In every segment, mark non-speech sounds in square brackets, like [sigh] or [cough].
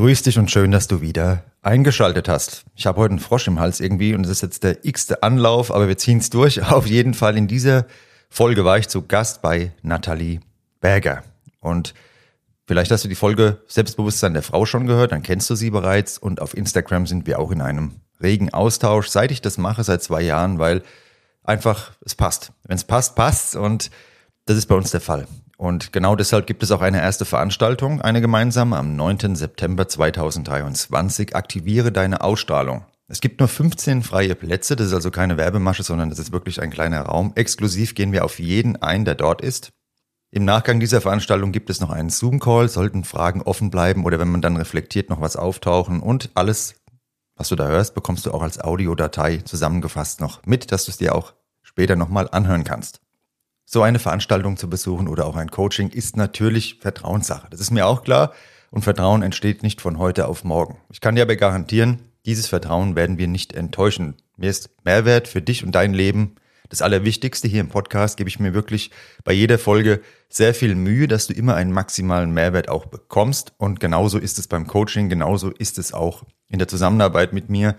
Grüß dich und schön, dass du wieder eingeschaltet hast. Ich habe heute einen Frosch im Hals irgendwie und es ist jetzt der x-te Anlauf, aber wir ziehen es durch. [laughs] Auf jeden Fall in dieser Folge war ich zu Gast bei Nathalie Berger. Und vielleicht hast du die Folge Selbstbewusstsein der Frau schon gehört, dann kennst du sie bereits. Und auf Instagram sind wir auch in einem regen Austausch, seit ich das mache, seit zwei Jahren, weil einfach es passt. Wenn es passt, passt und das ist bei uns der Fall. Und genau deshalb gibt es auch eine erste Veranstaltung, eine gemeinsame am 9. September 2023. Aktiviere deine Ausstrahlung. Es gibt nur 15 freie Plätze, das ist also keine Werbemasche, sondern das ist wirklich ein kleiner Raum. Exklusiv gehen wir auf jeden ein, der dort ist. Im Nachgang dieser Veranstaltung gibt es noch einen Zoom-Call, sollten Fragen offen bleiben oder wenn man dann reflektiert, noch was auftauchen und alles, was du da hörst, bekommst du auch als Audiodatei zusammengefasst noch mit, dass du es dir auch später nochmal anhören kannst. So eine Veranstaltung zu besuchen oder auch ein Coaching ist natürlich Vertrauenssache. Das ist mir auch klar. Und Vertrauen entsteht nicht von heute auf morgen. Ich kann dir aber garantieren, dieses Vertrauen werden wir nicht enttäuschen. Mir ist Mehrwert für dich und dein Leben das Allerwichtigste hier im Podcast gebe ich mir wirklich bei jeder Folge sehr viel Mühe, dass du immer einen maximalen Mehrwert auch bekommst. Und genauso ist es beim Coaching, genauso ist es auch in der Zusammenarbeit mit mir.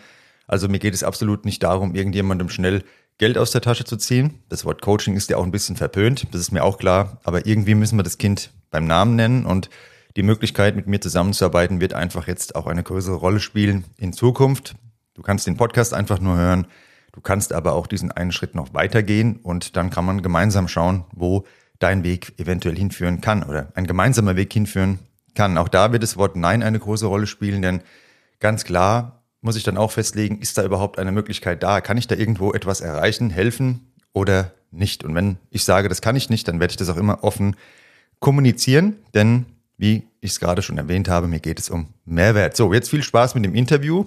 Also mir geht es absolut nicht darum, irgendjemandem schnell Geld aus der Tasche zu ziehen. Das Wort Coaching ist ja auch ein bisschen verpönt, das ist mir auch klar, aber irgendwie müssen wir das Kind beim Namen nennen und die Möglichkeit, mit mir zusammenzuarbeiten, wird einfach jetzt auch eine größere Rolle spielen in Zukunft. Du kannst den Podcast einfach nur hören, du kannst aber auch diesen einen Schritt noch weitergehen und dann kann man gemeinsam schauen, wo dein Weg eventuell hinführen kann oder ein gemeinsamer Weg hinführen kann. Auch da wird das Wort Nein eine große Rolle spielen, denn ganz klar, muss ich dann auch festlegen, ist da überhaupt eine Möglichkeit da? Kann ich da irgendwo etwas erreichen, helfen oder nicht? Und wenn ich sage, das kann ich nicht, dann werde ich das auch immer offen kommunizieren, denn wie ich es gerade schon erwähnt habe, mir geht es um Mehrwert. So, jetzt viel Spaß mit dem Interview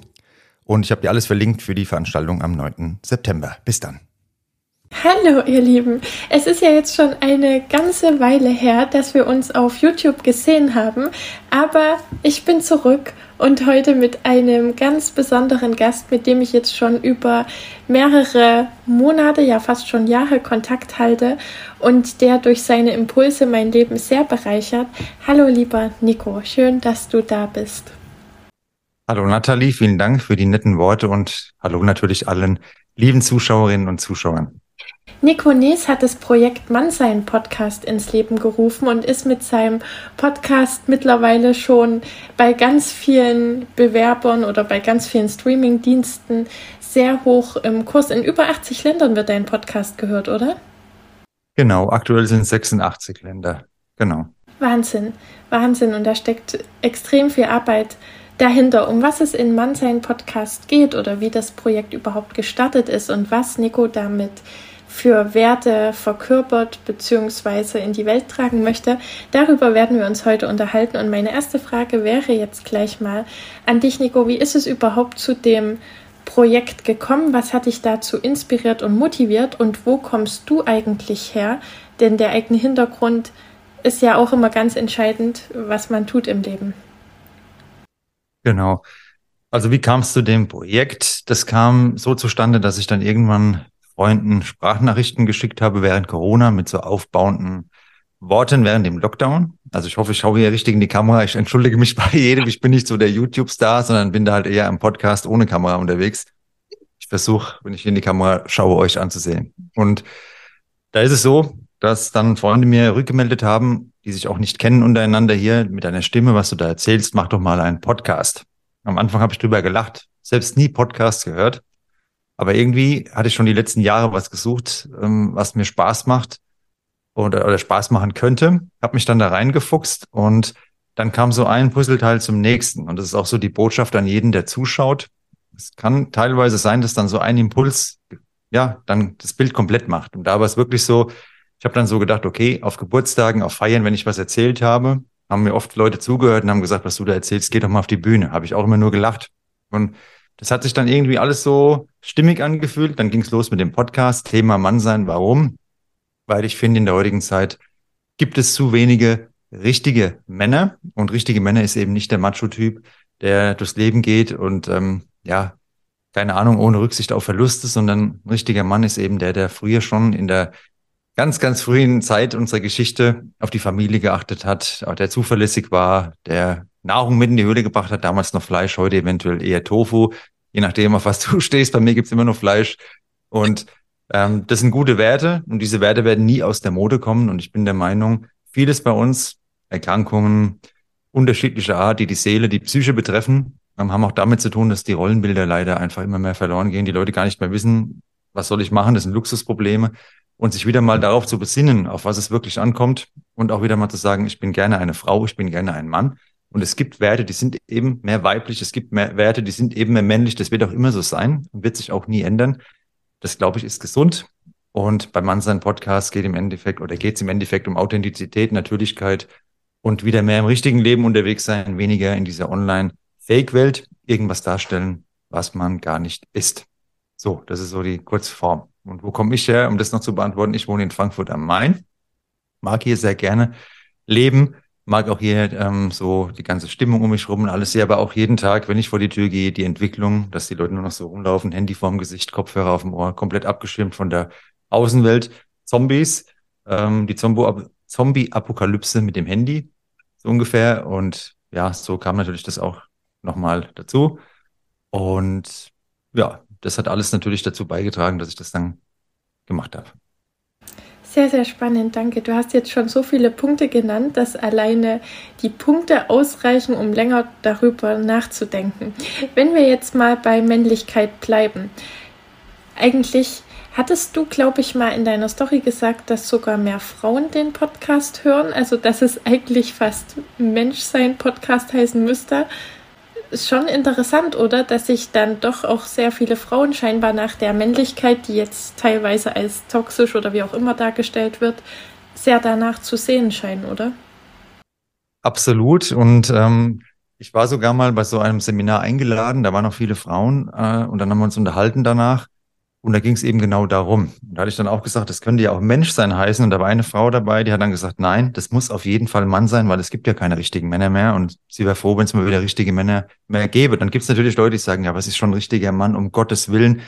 und ich habe dir alles verlinkt für die Veranstaltung am 9. September. Bis dann. Hallo ihr Lieben, es ist ja jetzt schon eine ganze Weile her, dass wir uns auf YouTube gesehen haben, aber ich bin zurück und heute mit einem ganz besonderen Gast, mit dem ich jetzt schon über mehrere Monate, ja fast schon Jahre Kontakt halte und der durch seine Impulse mein Leben sehr bereichert. Hallo lieber Nico, schön, dass du da bist. Hallo Nathalie, vielen Dank für die netten Worte und hallo natürlich allen lieben Zuschauerinnen und Zuschauern. Nico Nees hat das Projekt Mannsein Podcast ins Leben gerufen und ist mit seinem Podcast mittlerweile schon bei ganz vielen Bewerbern oder bei ganz vielen Streaming-Diensten sehr hoch im Kurs. In über 80 Ländern wird dein Podcast gehört, oder? Genau, aktuell sind es 86 Länder. Genau. Wahnsinn, Wahnsinn. Und da steckt extrem viel Arbeit dahinter, um was es in Mannsein Podcast geht oder wie das Projekt überhaupt gestartet ist und was Nico damit für Werte verkörpert bzw. in die Welt tragen möchte. Darüber werden wir uns heute unterhalten. Und meine erste Frage wäre jetzt gleich mal an dich, Nico. Wie ist es überhaupt zu dem Projekt gekommen? Was hat dich dazu inspiriert und motiviert? Und wo kommst du eigentlich her? Denn der eigene Hintergrund ist ja auch immer ganz entscheidend, was man tut im Leben. Genau. Also wie kam es zu dem Projekt? Das kam so zustande, dass ich dann irgendwann Freunden Sprachnachrichten geschickt habe während Corona mit so aufbauenden Worten während dem Lockdown. Also ich hoffe, ich schaue hier richtig in die Kamera. Ich entschuldige mich [laughs] bei jedem. Ich bin nicht so der YouTube-Star, sondern bin da halt eher im Podcast ohne Kamera unterwegs. Ich versuche, wenn ich in die Kamera schaue, euch anzusehen. Und da ist es so, dass dann Freunde mir rückgemeldet haben, die sich auch nicht kennen untereinander hier mit deiner Stimme, was du da erzählst, mach doch mal einen Podcast. Am Anfang habe ich drüber gelacht, selbst nie Podcast gehört. Aber irgendwie hatte ich schon die letzten Jahre was gesucht, ähm, was mir Spaß macht oder, oder Spaß machen könnte. Habe mich dann da reingefuchst und dann kam so ein Puzzleteil zum nächsten. Und das ist auch so die Botschaft an jeden, der zuschaut. Es kann teilweise sein, dass dann so ein Impuls, ja, dann das Bild komplett macht. Und da war es wirklich so, ich habe dann so gedacht, okay, auf Geburtstagen, auf Feiern, wenn ich was erzählt habe, haben mir oft Leute zugehört und haben gesagt, was du da erzählst, geh doch mal auf die Bühne. Habe ich auch immer nur gelacht. Und das hat sich dann irgendwie alles so stimmig angefühlt. Dann ging es los mit dem Podcast, Thema Mann sein. Warum? Weil ich finde, in der heutigen Zeit gibt es zu wenige richtige Männer. Und richtige Männer ist eben nicht der Macho-Typ, der durchs Leben geht und ähm, ja, keine Ahnung, ohne Rücksicht auf Verluste, sondern ein richtiger Mann ist eben der, der früher schon in der ganz, ganz frühen Zeit unserer Geschichte auf die Familie geachtet hat, der zuverlässig war, der Nahrung mit in die Höhle gebracht hat, damals noch Fleisch, heute eventuell eher Tofu, je nachdem, auf was [laughs] du stehst. Bei mir gibt's immer noch Fleisch. Und ähm, das sind gute Werte und diese Werte werden nie aus der Mode kommen. Und ich bin der Meinung, vieles bei uns, Erkrankungen unterschiedlicher Art, die die Seele, die Psyche betreffen, ähm, haben auch damit zu tun, dass die Rollenbilder leider einfach immer mehr verloren gehen. Die Leute gar nicht mehr wissen, was soll ich machen, das sind Luxusprobleme. Und sich wieder mal darauf zu besinnen, auf was es wirklich ankommt und auch wieder mal zu sagen, ich bin gerne eine Frau, ich bin gerne ein Mann. Und es gibt Werte, die sind eben mehr weiblich, es gibt mehr Werte, die sind eben mehr männlich. Das wird auch immer so sein und wird sich auch nie ändern. Das, glaube ich, ist gesund. Und beim Mannsein Podcast geht im Endeffekt oder geht es im Endeffekt um Authentizität, Natürlichkeit und wieder mehr im richtigen Leben unterwegs sein, weniger in dieser Online-Fake-Welt irgendwas darstellen, was man gar nicht ist. So, das ist so die Kurzform. Und wo komme ich her, um das noch zu beantworten? Ich wohne in Frankfurt am Main, mag hier sehr gerne leben, mag auch hier ähm, so die ganze Stimmung um mich rum und alles, sehe aber auch jeden Tag, wenn ich vor die Tür gehe, die Entwicklung, dass die Leute nur noch so rumlaufen, Handy vorm Gesicht, Kopfhörer auf dem Ohr, komplett abgeschirmt von der Außenwelt, Zombies, ähm, die Zombie-Apokalypse mit dem Handy, so ungefähr. Und ja, so kam natürlich das auch nochmal dazu. Und ja, das hat alles natürlich dazu beigetragen, dass ich das dann gemacht habe. Sehr, sehr spannend, danke. Du hast jetzt schon so viele Punkte genannt, dass alleine die Punkte ausreichen, um länger darüber nachzudenken. Wenn wir jetzt mal bei Männlichkeit bleiben, eigentlich hattest du, glaube ich, mal in deiner Story gesagt, dass sogar mehr Frauen den Podcast hören, also dass es eigentlich fast Menschsein-Podcast heißen müsste ist schon interessant, oder? Dass sich dann doch auch sehr viele Frauen scheinbar nach der Männlichkeit, die jetzt teilweise als toxisch oder wie auch immer dargestellt wird, sehr danach zu sehen scheinen, oder? Absolut. Und ähm, ich war sogar mal bei so einem Seminar eingeladen, da waren noch viele Frauen äh, und dann haben wir uns unterhalten danach. Und da ging es eben genau darum. Und da hatte ich dann auch gesagt, das könnte ja auch Menschsein heißen. Und da war eine Frau dabei, die hat dann gesagt, nein, das muss auf jeden Fall Mann sein, weil es gibt ja keine richtigen Männer mehr. Und sie wäre froh, wenn es mal wieder richtige Männer mehr gäbe. Dann gibt es natürlich Leute, die sagen, ja, was ist schon ein richtiger Mann, um Gottes Willen.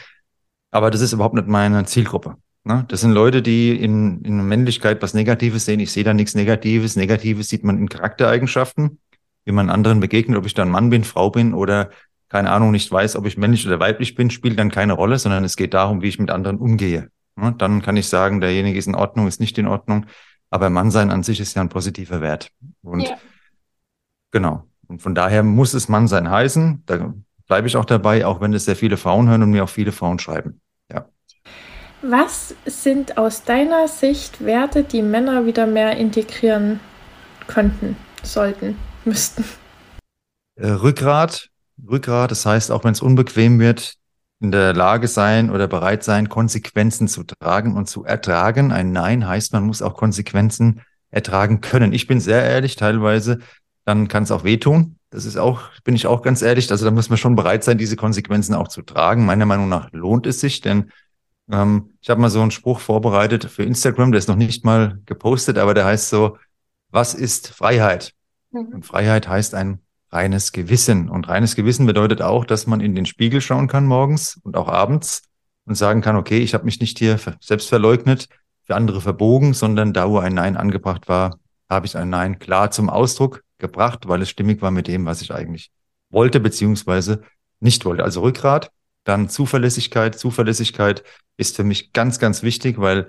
Aber das ist überhaupt nicht meine Zielgruppe. Ne? Das sind Leute, die in, in Männlichkeit was Negatives sehen. Ich sehe da nichts Negatives. Negatives sieht man in Charaktereigenschaften, wie man anderen begegnet, ob ich dann Mann bin, Frau bin oder keine Ahnung, nicht weiß, ob ich männlich oder weiblich bin, spielt dann keine Rolle, sondern es geht darum, wie ich mit anderen umgehe. Dann kann ich sagen, derjenige ist in Ordnung, ist nicht in Ordnung. Aber Mannsein an sich ist ja ein positiver Wert. Und ja. genau. Und von daher muss es Mannsein heißen. Da bleibe ich auch dabei, auch wenn es sehr viele Frauen hören und mir auch viele Frauen schreiben. Ja. Was sind aus deiner Sicht Werte, die Männer wieder mehr integrieren könnten, sollten, müssten? Äh, Rückgrat, Rückgrat. Das heißt, auch wenn es unbequem wird, in der Lage sein oder bereit sein, Konsequenzen zu tragen und zu ertragen. Ein Nein heißt, man muss auch Konsequenzen ertragen können. Ich bin sehr ehrlich, teilweise, dann kann es auch wehtun. Das ist auch, bin ich auch ganz ehrlich. Also da muss man schon bereit sein, diese Konsequenzen auch zu tragen. Meiner Meinung nach lohnt es sich, denn ähm, ich habe mal so einen Spruch vorbereitet für Instagram, der ist noch nicht mal gepostet, aber der heißt so, was ist Freiheit? Mhm. Und Freiheit heißt ein reines Gewissen. Und reines Gewissen bedeutet auch, dass man in den Spiegel schauen kann morgens und auch abends und sagen kann, okay, ich habe mich nicht hier selbst verleugnet, für andere verbogen, sondern da, wo ein Nein angebracht war, habe ich ein Nein klar zum Ausdruck gebracht, weil es stimmig war mit dem, was ich eigentlich wollte, beziehungsweise nicht wollte. Also Rückgrat, dann Zuverlässigkeit. Zuverlässigkeit ist für mich ganz, ganz wichtig, weil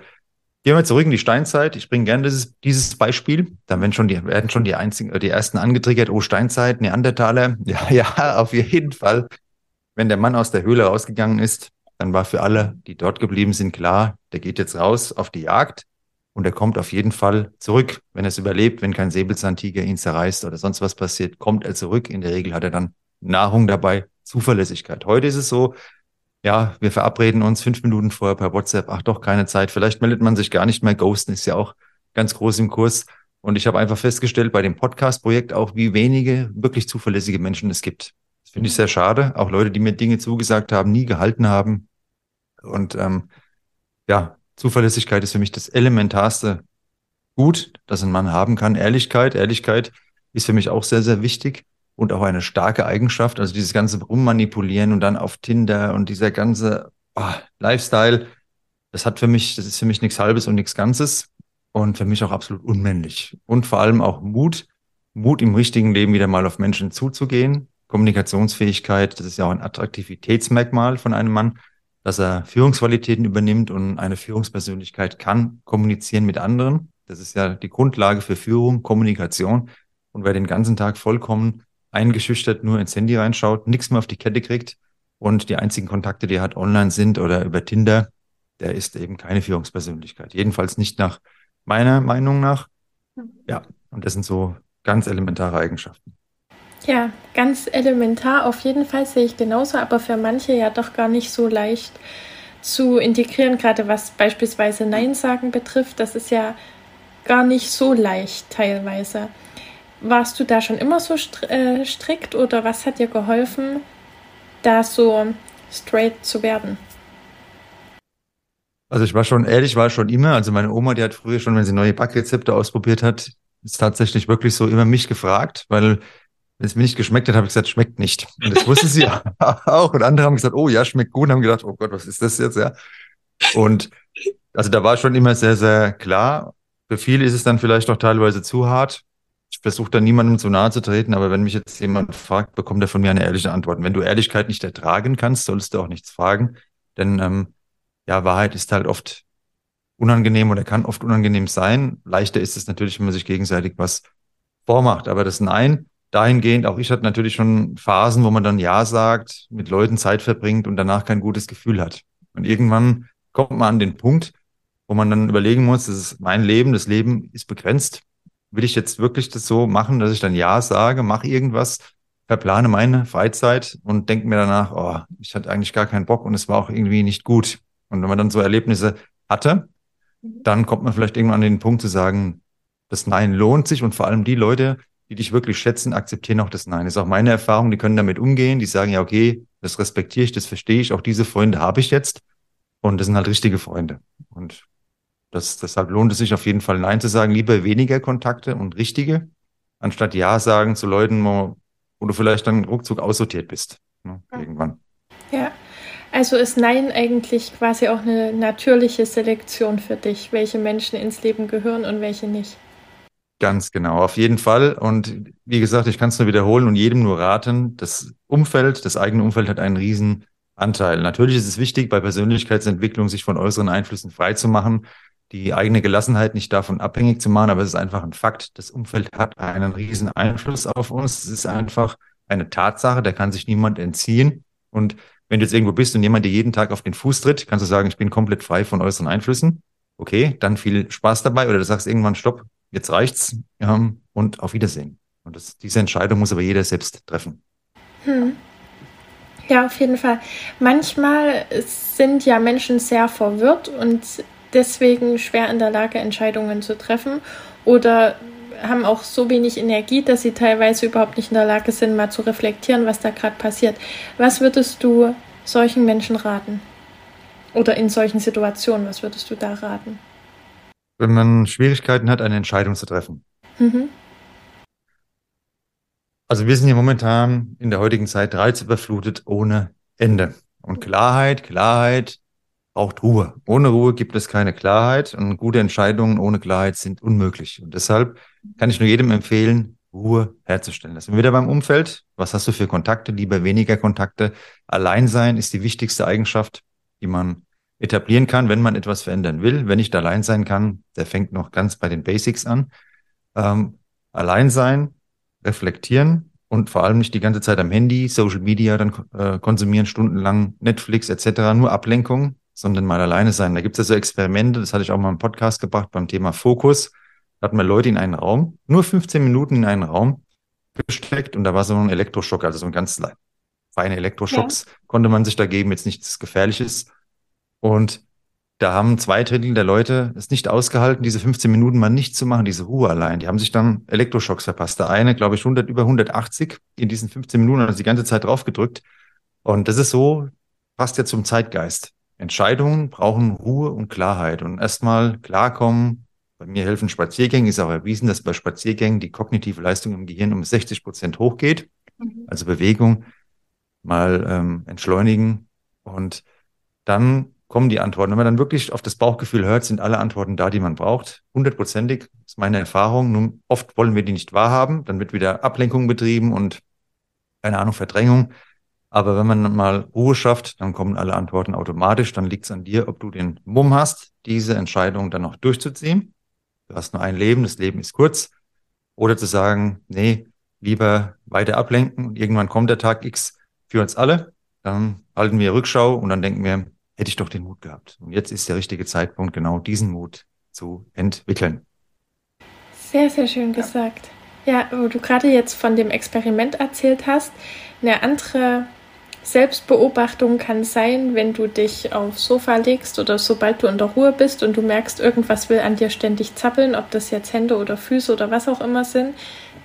Gehen wir zurück in die Steinzeit. Ich bringe gerne dieses, dieses Beispiel. Dann werden schon die, werden schon die einzigen, die ersten angetriggert. Oh, Steinzeit, Neandertaler. [laughs] Ja, ja, auf jeden Fall. Wenn der Mann aus der Höhle rausgegangen ist, dann war für alle, die dort geblieben sind, klar, der geht jetzt raus auf die Jagd und er kommt auf jeden Fall zurück. Wenn er es überlebt, wenn kein Säbelzahntiger ihn zerreißt oder sonst was passiert, kommt er zurück. In der Regel hat er dann Nahrung dabei, Zuverlässigkeit. Heute ist es so, ja, wir verabreden uns fünf Minuten vorher per WhatsApp, ach doch, keine Zeit. Vielleicht meldet man sich gar nicht mehr. Ghosten ist ja auch ganz groß im Kurs. Und ich habe einfach festgestellt bei dem Podcast-Projekt auch, wie wenige wirklich zuverlässige Menschen es gibt. Das Finde ich sehr schade. Auch Leute, die mir Dinge zugesagt haben, nie gehalten haben. Und ähm, ja, Zuverlässigkeit ist für mich das elementarste Gut, das ein Mann haben kann. Ehrlichkeit, Ehrlichkeit ist für mich auch sehr, sehr wichtig und auch eine starke Eigenschaft. Also dieses ganze Rummanipulieren und dann auf Tinder und dieser ganze oh, Lifestyle, das hat für mich, das ist für mich nichts Halbes und nichts Ganzes und für mich auch absolut unmännlich. Und vor allem auch Mut, Mut im richtigen Leben wieder mal auf Menschen zuzugehen. Kommunikationsfähigkeit, das ist ja auch ein Attraktivitätsmerkmal von einem Mann dass er Führungsqualitäten übernimmt und eine Führungspersönlichkeit kann kommunizieren mit anderen. Das ist ja die Grundlage für Führung, Kommunikation. Und wer den ganzen Tag vollkommen eingeschüchtert nur ins Handy reinschaut, nichts mehr auf die Kette kriegt und die einzigen Kontakte, die er hat, online sind oder über Tinder, der ist eben keine Führungspersönlichkeit. Jedenfalls nicht nach meiner Meinung nach. Ja, und das sind so ganz elementare Eigenschaften. Ja, ganz elementar auf jeden Fall sehe ich genauso, aber für manche ja doch gar nicht so leicht zu integrieren, gerade was beispielsweise Nein sagen betrifft. Das ist ja gar nicht so leicht teilweise. Warst du da schon immer so äh, strikt oder was hat dir geholfen, da so straight zu werden? Also ich war schon ehrlich, war schon immer. Also meine Oma, die hat früher schon, wenn sie neue Backrezepte ausprobiert hat, ist tatsächlich wirklich so immer mich gefragt, weil wenn es mir nicht geschmeckt hat, habe ich gesagt, schmeckt nicht. Und das wusste sie [laughs] auch. Und andere haben gesagt, oh ja, schmeckt gut. Und haben gedacht, oh Gott, was ist das jetzt? Ja. Und also da war schon immer sehr, sehr klar. Für viele ist es dann vielleicht auch teilweise zu hart. Ich versuche da niemandem zu nahe zu treten, aber wenn mich jetzt jemand fragt, bekommt er von mir eine ehrliche Antwort. Und wenn du Ehrlichkeit nicht ertragen kannst, solltest du auch nichts fragen. Denn ähm, ja, Wahrheit ist halt oft unangenehm oder kann oft unangenehm sein. Leichter ist es natürlich, wenn man sich gegenseitig was vormacht. Aber das Nein dahingehend, auch ich hatte natürlich schon Phasen, wo man dann Ja sagt, mit Leuten Zeit verbringt und danach kein gutes Gefühl hat. Und irgendwann kommt man an den Punkt, wo man dann überlegen muss, das ist mein Leben, das Leben ist begrenzt. Will ich jetzt wirklich das so machen, dass ich dann Ja sage, mache irgendwas, verplane meine Freizeit und denke mir danach, oh, ich hatte eigentlich gar keinen Bock und es war auch irgendwie nicht gut. Und wenn man dann so Erlebnisse hatte, dann kommt man vielleicht irgendwann an den Punkt zu sagen, das Nein lohnt sich und vor allem die Leute, die dich wirklich schätzen, akzeptieren auch das Nein. Das ist auch meine Erfahrung, die können damit umgehen, die sagen ja, okay, das respektiere ich, das verstehe ich, auch diese Freunde habe ich jetzt. Und das sind halt richtige Freunde. Und das, deshalb lohnt es sich auf jeden Fall Nein zu sagen, lieber weniger Kontakte und richtige, anstatt Ja sagen zu Leuten, wo, wo du vielleicht dann ruckzuck aussortiert bist. Ne, irgendwann. Ja, also ist Nein eigentlich quasi auch eine natürliche Selektion für dich, welche Menschen ins Leben gehören und welche nicht. Ganz genau, auf jeden Fall. Und wie gesagt, ich kann es nur wiederholen und jedem nur raten, das Umfeld, das eigene Umfeld hat einen riesen Anteil. Natürlich ist es wichtig, bei Persönlichkeitsentwicklung sich von äußeren Einflüssen frei zu machen, die eigene Gelassenheit nicht davon abhängig zu machen, aber es ist einfach ein Fakt. Das Umfeld hat einen riesen Einfluss auf uns. Es ist einfach eine Tatsache, da kann sich niemand entziehen. Und wenn du jetzt irgendwo bist und jemand dir jeden Tag auf den Fuß tritt, kannst du sagen, ich bin komplett frei von äußeren Einflüssen. Okay, dann viel Spaß dabei oder du sagst irgendwann, stopp, jetzt reicht's ähm, und auf Wiedersehen. Und das, diese Entscheidung muss aber jeder selbst treffen. Hm. Ja, auf jeden Fall. Manchmal sind ja Menschen sehr verwirrt und deswegen schwer in der Lage, Entscheidungen zu treffen oder haben auch so wenig Energie, dass sie teilweise überhaupt nicht in der Lage sind, mal zu reflektieren, was da gerade passiert. Was würdest du solchen Menschen raten? Oder in solchen Situationen, was würdest du da raten? wenn man Schwierigkeiten hat, eine Entscheidung zu treffen. Mhm. Also wir sind hier momentan in der heutigen Zeit reizüberflutet ohne Ende. Und Klarheit, Klarheit braucht Ruhe. Ohne Ruhe gibt es keine Klarheit und gute Entscheidungen ohne Klarheit sind unmöglich. Und deshalb kann ich nur jedem empfehlen, Ruhe herzustellen. Das sind wieder beim Umfeld. Was hast du für Kontakte? Lieber weniger Kontakte. Allein sein ist die wichtigste Eigenschaft, die man etablieren kann, wenn man etwas verändern will. Wenn ich allein sein kann, der fängt noch ganz bei den Basics an. Ähm, allein sein, reflektieren und vor allem nicht die ganze Zeit am Handy, Social Media dann äh, konsumieren, stundenlang Netflix etc., nur Ablenkung, sondern mal alleine sein. Da gibt es ja so Experimente, das hatte ich auch mal im Podcast gebracht beim Thema Fokus. Da hatten wir Leute in einen Raum, nur 15 Minuten in einen Raum gesteckt und da war so ein Elektroschock, also so ein ganz feine Elektroschocks ja. konnte man sich da geben, jetzt nichts Gefährliches. Und da haben zwei Drittel der Leute es nicht ausgehalten, diese 15 Minuten mal nicht zu machen, diese Ruhe allein. Die haben sich dann Elektroschocks verpasst. Der eine, glaube ich, 100, über 180 in diesen 15 Minuten er die ganze Zeit drauf gedrückt. Und das ist so, passt ja zum Zeitgeist. Entscheidungen brauchen Ruhe und Klarheit und erstmal klarkommen. Bei mir helfen Spaziergänge. Ist auch erwiesen, dass bei Spaziergängen die kognitive Leistung im Gehirn um 60 Prozent hochgeht. Mhm. Also Bewegung mal ähm, entschleunigen und dann kommen die Antworten. Wenn man dann wirklich auf das Bauchgefühl hört, sind alle Antworten da, die man braucht. Hundertprozentig ist meine Erfahrung. Nun, oft wollen wir die nicht wahrhaben. Dann wird wieder Ablenkung betrieben und, keine Ahnung, Verdrängung. Aber wenn man mal Ruhe schafft, dann kommen alle Antworten automatisch. Dann liegt es an dir, ob du den Mumm hast, diese Entscheidung dann noch durchzuziehen. Du hast nur ein Leben, das Leben ist kurz. Oder zu sagen, nee, lieber weiter ablenken und irgendwann kommt der Tag X für uns alle. Dann halten wir Rückschau und dann denken wir, hätte ich doch den Mut gehabt. Und jetzt ist der richtige Zeitpunkt, genau diesen Mut zu entwickeln. Sehr, sehr schön gesagt. Ja, wo du gerade jetzt von dem Experiment erzählt hast, eine andere Selbstbeobachtung kann sein, wenn du dich aufs Sofa legst oder sobald du in der Ruhe bist und du merkst, irgendwas will an dir ständig zappeln, ob das jetzt Hände oder Füße oder was auch immer sind,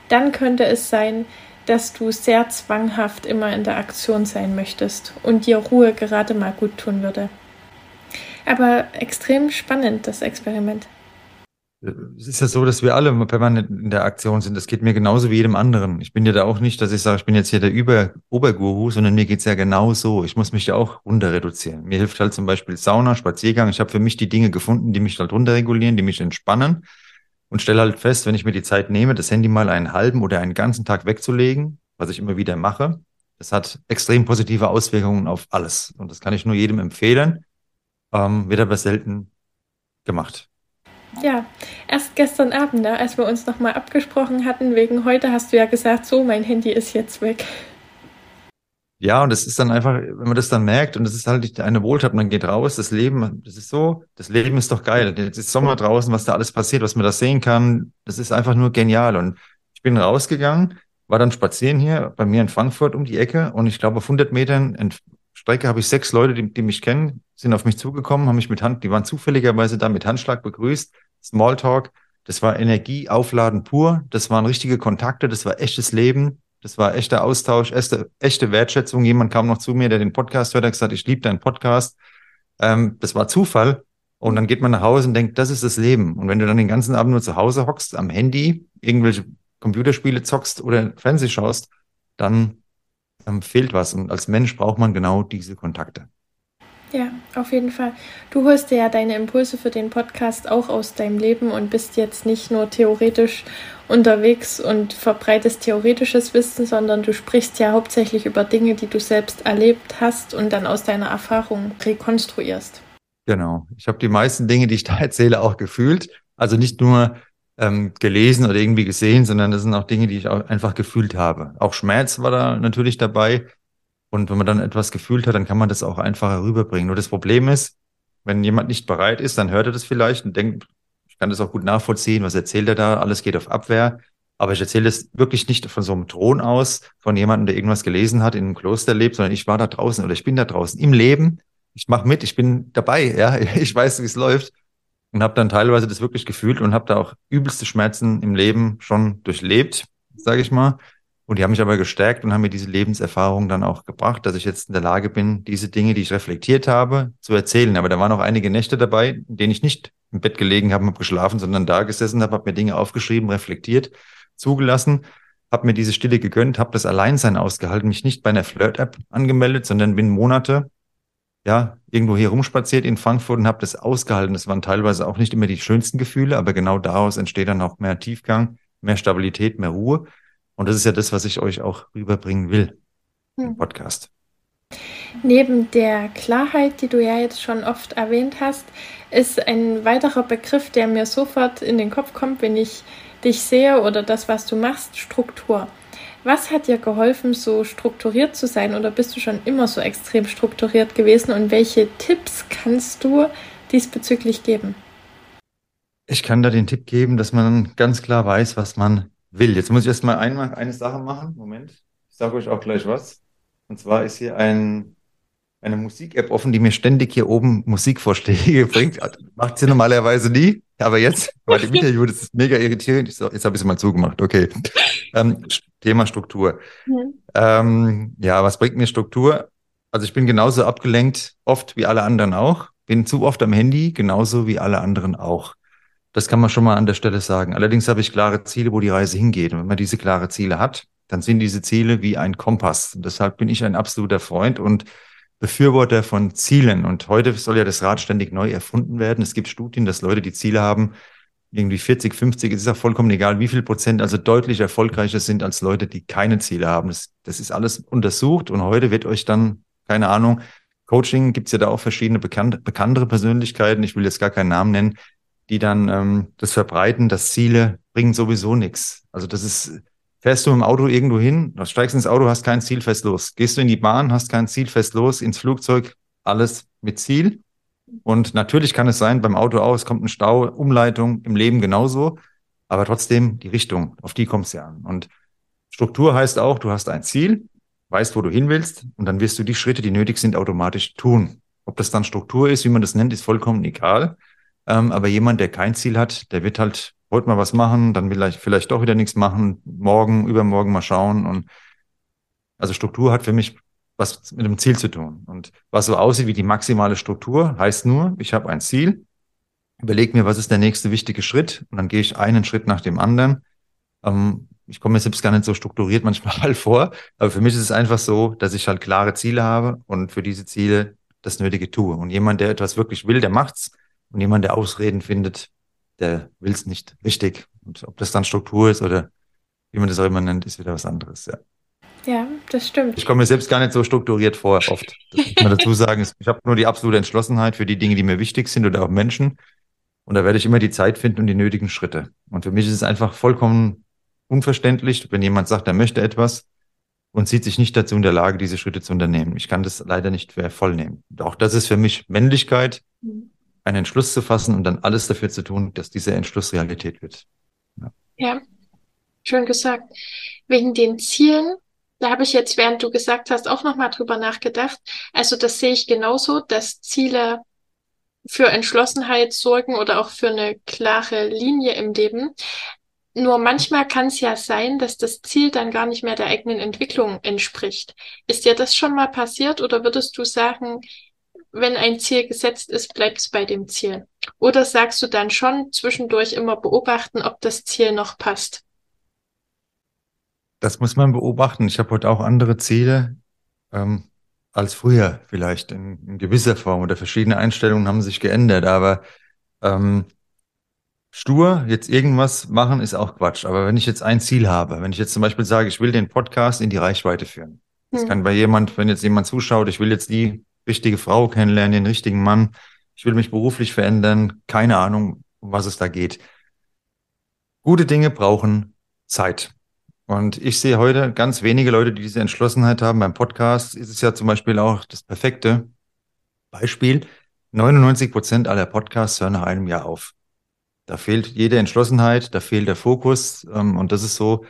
dann könnte es sein, dass du sehr zwanghaft immer in der Aktion sein möchtest und dir Ruhe gerade mal gut tun würde. Aber extrem spannend, das Experiment. Es ist ja so, dass wir alle permanent in der Aktion sind. Das geht mir genauso wie jedem anderen. Ich bin ja da auch nicht, dass ich sage, ich bin jetzt hier der Über Oberguru, sondern mir geht's ja genau so. Ich muss mich ja auch runter reduzieren. Mir hilft halt zum Beispiel Sauna, Spaziergang. Ich habe für mich die Dinge gefunden, die mich halt runterregulieren, die mich entspannen und stelle halt fest, wenn ich mir die Zeit nehme, das Handy mal einen halben oder einen ganzen Tag wegzulegen, was ich immer wieder mache, das hat extrem positive Auswirkungen auf alles. Und das kann ich nur jedem empfehlen. Ähm, wird aber selten gemacht. Ja, erst gestern Abend, ne, als wir uns nochmal abgesprochen hatten, wegen heute hast du ja gesagt, so, mein Handy ist jetzt weg. Ja, und es ist dann einfach, wenn man das dann merkt und es ist halt eine Wohltat, man geht raus, das Leben, das ist so, das Leben ist doch geil. Jetzt ist Sommer draußen, was da alles passiert, was man da sehen kann, das ist einfach nur genial. Und ich bin rausgegangen, war dann spazieren hier bei mir in Frankfurt um die Ecke und ich glaube auf 100 Metern Strecke habe ich sechs Leute, die, die mich kennen, sind auf mich zugekommen, haben mich mit Hand, die waren zufälligerweise da mit Handschlag begrüßt, Smalltalk, das war Energie, Aufladen pur, das waren richtige Kontakte, das war echtes Leben das war echter Austausch, echte, echte Wertschätzung. Jemand kam noch zu mir, der den Podcast hört, hat gesagt, ich liebe deinen Podcast. Ähm, das war Zufall. Und dann geht man nach Hause und denkt, das ist das Leben. Und wenn du dann den ganzen Abend nur zu Hause hockst, am Handy, irgendwelche Computerspiele zockst oder Fernseh schaust, dann ähm, fehlt was. Und als Mensch braucht man genau diese Kontakte. Ja, auf jeden Fall. Du holst dir ja deine Impulse für den Podcast auch aus deinem Leben und bist jetzt nicht nur theoretisch unterwegs und verbreitest theoretisches Wissen, sondern du sprichst ja hauptsächlich über Dinge, die du selbst erlebt hast und dann aus deiner Erfahrung rekonstruierst. Genau. Ich habe die meisten Dinge, die ich da [laughs] erzähle, auch gefühlt. Also nicht nur ähm, gelesen oder irgendwie gesehen, sondern das sind auch Dinge, die ich auch einfach gefühlt habe. Auch Schmerz war da natürlich dabei. Und wenn man dann etwas gefühlt hat, dann kann man das auch einfacher rüberbringen. Nur das Problem ist, wenn jemand nicht bereit ist, dann hört er das vielleicht und denkt, ich kann das auch gut nachvollziehen, was erzählt er da, alles geht auf Abwehr. Aber ich erzähle das wirklich nicht von so einem Thron aus, von jemandem, der irgendwas gelesen hat, in einem Kloster lebt, sondern ich war da draußen oder ich bin da draußen im Leben. Ich mache mit, ich bin dabei, ja, [laughs] ich weiß, wie es läuft und habe dann teilweise das wirklich gefühlt und habe da auch übelste Schmerzen im Leben schon durchlebt, sage ich mal. Und die haben mich aber gestärkt und haben mir diese Lebenserfahrung dann auch gebracht, dass ich jetzt in der Lage bin, diese Dinge, die ich reflektiert habe, zu erzählen. Aber da waren auch einige Nächte dabei, in denen ich nicht im Bett gelegen habe, habe geschlafen, sondern da gesessen habe, habe mir Dinge aufgeschrieben, reflektiert, zugelassen, habe mir diese Stille gegönnt, habe das Alleinsein ausgehalten, mich nicht bei einer Flirt-App angemeldet, sondern bin Monate ja, irgendwo hier rumspaziert in Frankfurt und habe das ausgehalten. Das waren teilweise auch nicht immer die schönsten Gefühle, aber genau daraus entsteht dann auch mehr Tiefgang, mehr Stabilität, mehr Ruhe. Und das ist ja das, was ich euch auch rüberbringen will im hm. Podcast. Neben der Klarheit, die du ja jetzt schon oft erwähnt hast, ist ein weiterer Begriff, der mir sofort in den Kopf kommt, wenn ich dich sehe oder das, was du machst, Struktur. Was hat dir geholfen, so strukturiert zu sein oder bist du schon immer so extrem strukturiert gewesen und welche Tipps kannst du diesbezüglich geben? Ich kann da den Tipp geben, dass man ganz klar weiß, was man will. Jetzt muss ich erstmal einmal eine Sache machen. Moment. Ich sage euch auch gleich was. Und zwar ist hier ein eine Musik-App offen, die mir ständig hier oben Musikvorschläge [laughs] bringt. Macht sie normalerweise nie, aber jetzt, weil im Interview, das ist mega irritierend. So, jetzt habe ich sie mal zugemacht, okay. Ähm, Thema Struktur. Ja. Ähm, ja, was bringt mir Struktur? Also ich bin genauso abgelenkt, oft wie alle anderen auch. Bin zu oft am Handy, genauso wie alle anderen auch. Das kann man schon mal an der Stelle sagen. Allerdings habe ich klare Ziele, wo die Reise hingeht. Und wenn man diese klare Ziele hat, dann sind diese Ziele wie ein Kompass. Und deshalb bin ich ein absoluter Freund und Befürworter von Zielen. Und heute soll ja das Rad ständig neu erfunden werden. Es gibt Studien, dass Leute, die Ziele haben, irgendwie 40, 50, es ist auch vollkommen egal, wie viel Prozent also deutlich erfolgreicher sind als Leute, die keine Ziele haben. Das, das ist alles untersucht und heute wird euch dann, keine Ahnung, Coaching gibt's ja da auch verschiedene bekannt, bekanntere Persönlichkeiten, ich will jetzt gar keinen Namen nennen, die dann ähm, das verbreiten, dass Ziele bringen sowieso nichts. Also das ist Fährst du im Auto irgendwo hin, du steigst ins Auto, hast kein Ziel fest los. Gehst du in die Bahn, hast kein Ziel fest los, ins Flugzeug, alles mit Ziel. Und natürlich kann es sein, beim Auto auch, es kommt ein Stau, Umleitung, im Leben genauso. Aber trotzdem die Richtung, auf die kommt es ja an. Und Struktur heißt auch, du hast ein Ziel, weißt, wo du hin willst, und dann wirst du die Schritte, die nötig sind, automatisch tun. Ob das dann Struktur ist, wie man das nennt, ist vollkommen egal. Ähm, aber jemand, der kein Ziel hat, der wird halt heute mal was machen, dann vielleicht, vielleicht doch wieder nichts machen, morgen, übermorgen mal schauen. Und also Struktur hat für mich was mit dem Ziel zu tun. Und was so aussieht wie die maximale Struktur, heißt nur, ich habe ein Ziel, überlege mir, was ist der nächste wichtige Schritt und dann gehe ich einen Schritt nach dem anderen. Ähm, ich komme mir selbst gar nicht so strukturiert [laughs] manchmal vor, aber für mich ist es einfach so, dass ich halt klare Ziele habe und für diese Ziele das Nötige tue. Und jemand, der etwas wirklich will, der macht's. Und jemand, der Ausreden findet, der will es nicht richtig. Und ob das dann Struktur ist oder wie man das auch immer nennt, ist wieder was anderes. Ja, ja das stimmt. Ich komme mir selbst gar nicht so strukturiert vor, oft. Das muss man dazu sagen. Ich habe nur die absolute Entschlossenheit für die Dinge, die mir wichtig sind oder auch Menschen. Und da werde ich immer die Zeit finden und die nötigen Schritte. Und für mich ist es einfach vollkommen unverständlich, wenn jemand sagt, er möchte etwas und sieht sich nicht dazu in der Lage, diese Schritte zu unternehmen. Ich kann das leider nicht mehr vollnehmen. Und auch das ist für mich Männlichkeit. Mhm einen Entschluss zu fassen und dann alles dafür zu tun, dass dieser Entschluss Realität wird. Ja, ja schön gesagt. Wegen den Zielen, da habe ich jetzt, während du gesagt hast, auch nochmal drüber nachgedacht. Also das sehe ich genauso, dass Ziele für Entschlossenheit sorgen oder auch für eine klare Linie im Leben. Nur manchmal kann es ja sein, dass das Ziel dann gar nicht mehr der eigenen Entwicklung entspricht. Ist dir das schon mal passiert oder würdest du sagen, wenn ein Ziel gesetzt ist, bleibt es bei dem Ziel? Oder sagst du dann schon zwischendurch immer beobachten, ob das Ziel noch passt? Das muss man beobachten. Ich habe heute auch andere Ziele ähm, als früher vielleicht in, in, gewisser Form oder verschiedene Einstellungen haben sich geändert. Aber ähm, stur jetzt irgendwas machen ist auch Quatsch. Aber wenn ich jetzt ein Ziel habe, wenn ich jetzt zum Beispiel sage, ich will den Podcast in die Reichweite führen, das hm. kann bei jemand, wenn jetzt jemand zuschaut, ich will jetzt die richtige Frau kennenlernen, den richtigen Mann. Ich will mich beruflich verändern. Keine Ahnung, um was es da geht. Gute Dinge brauchen Zeit. Und ich sehe heute ganz wenige Leute, die diese Entschlossenheit haben. Beim Podcast ist es ja zum Beispiel auch das perfekte Beispiel. 99 Prozent aller Podcasts hören nach einem Jahr auf. Da fehlt jede Entschlossenheit, da fehlt der Fokus. Ähm, und das ist so,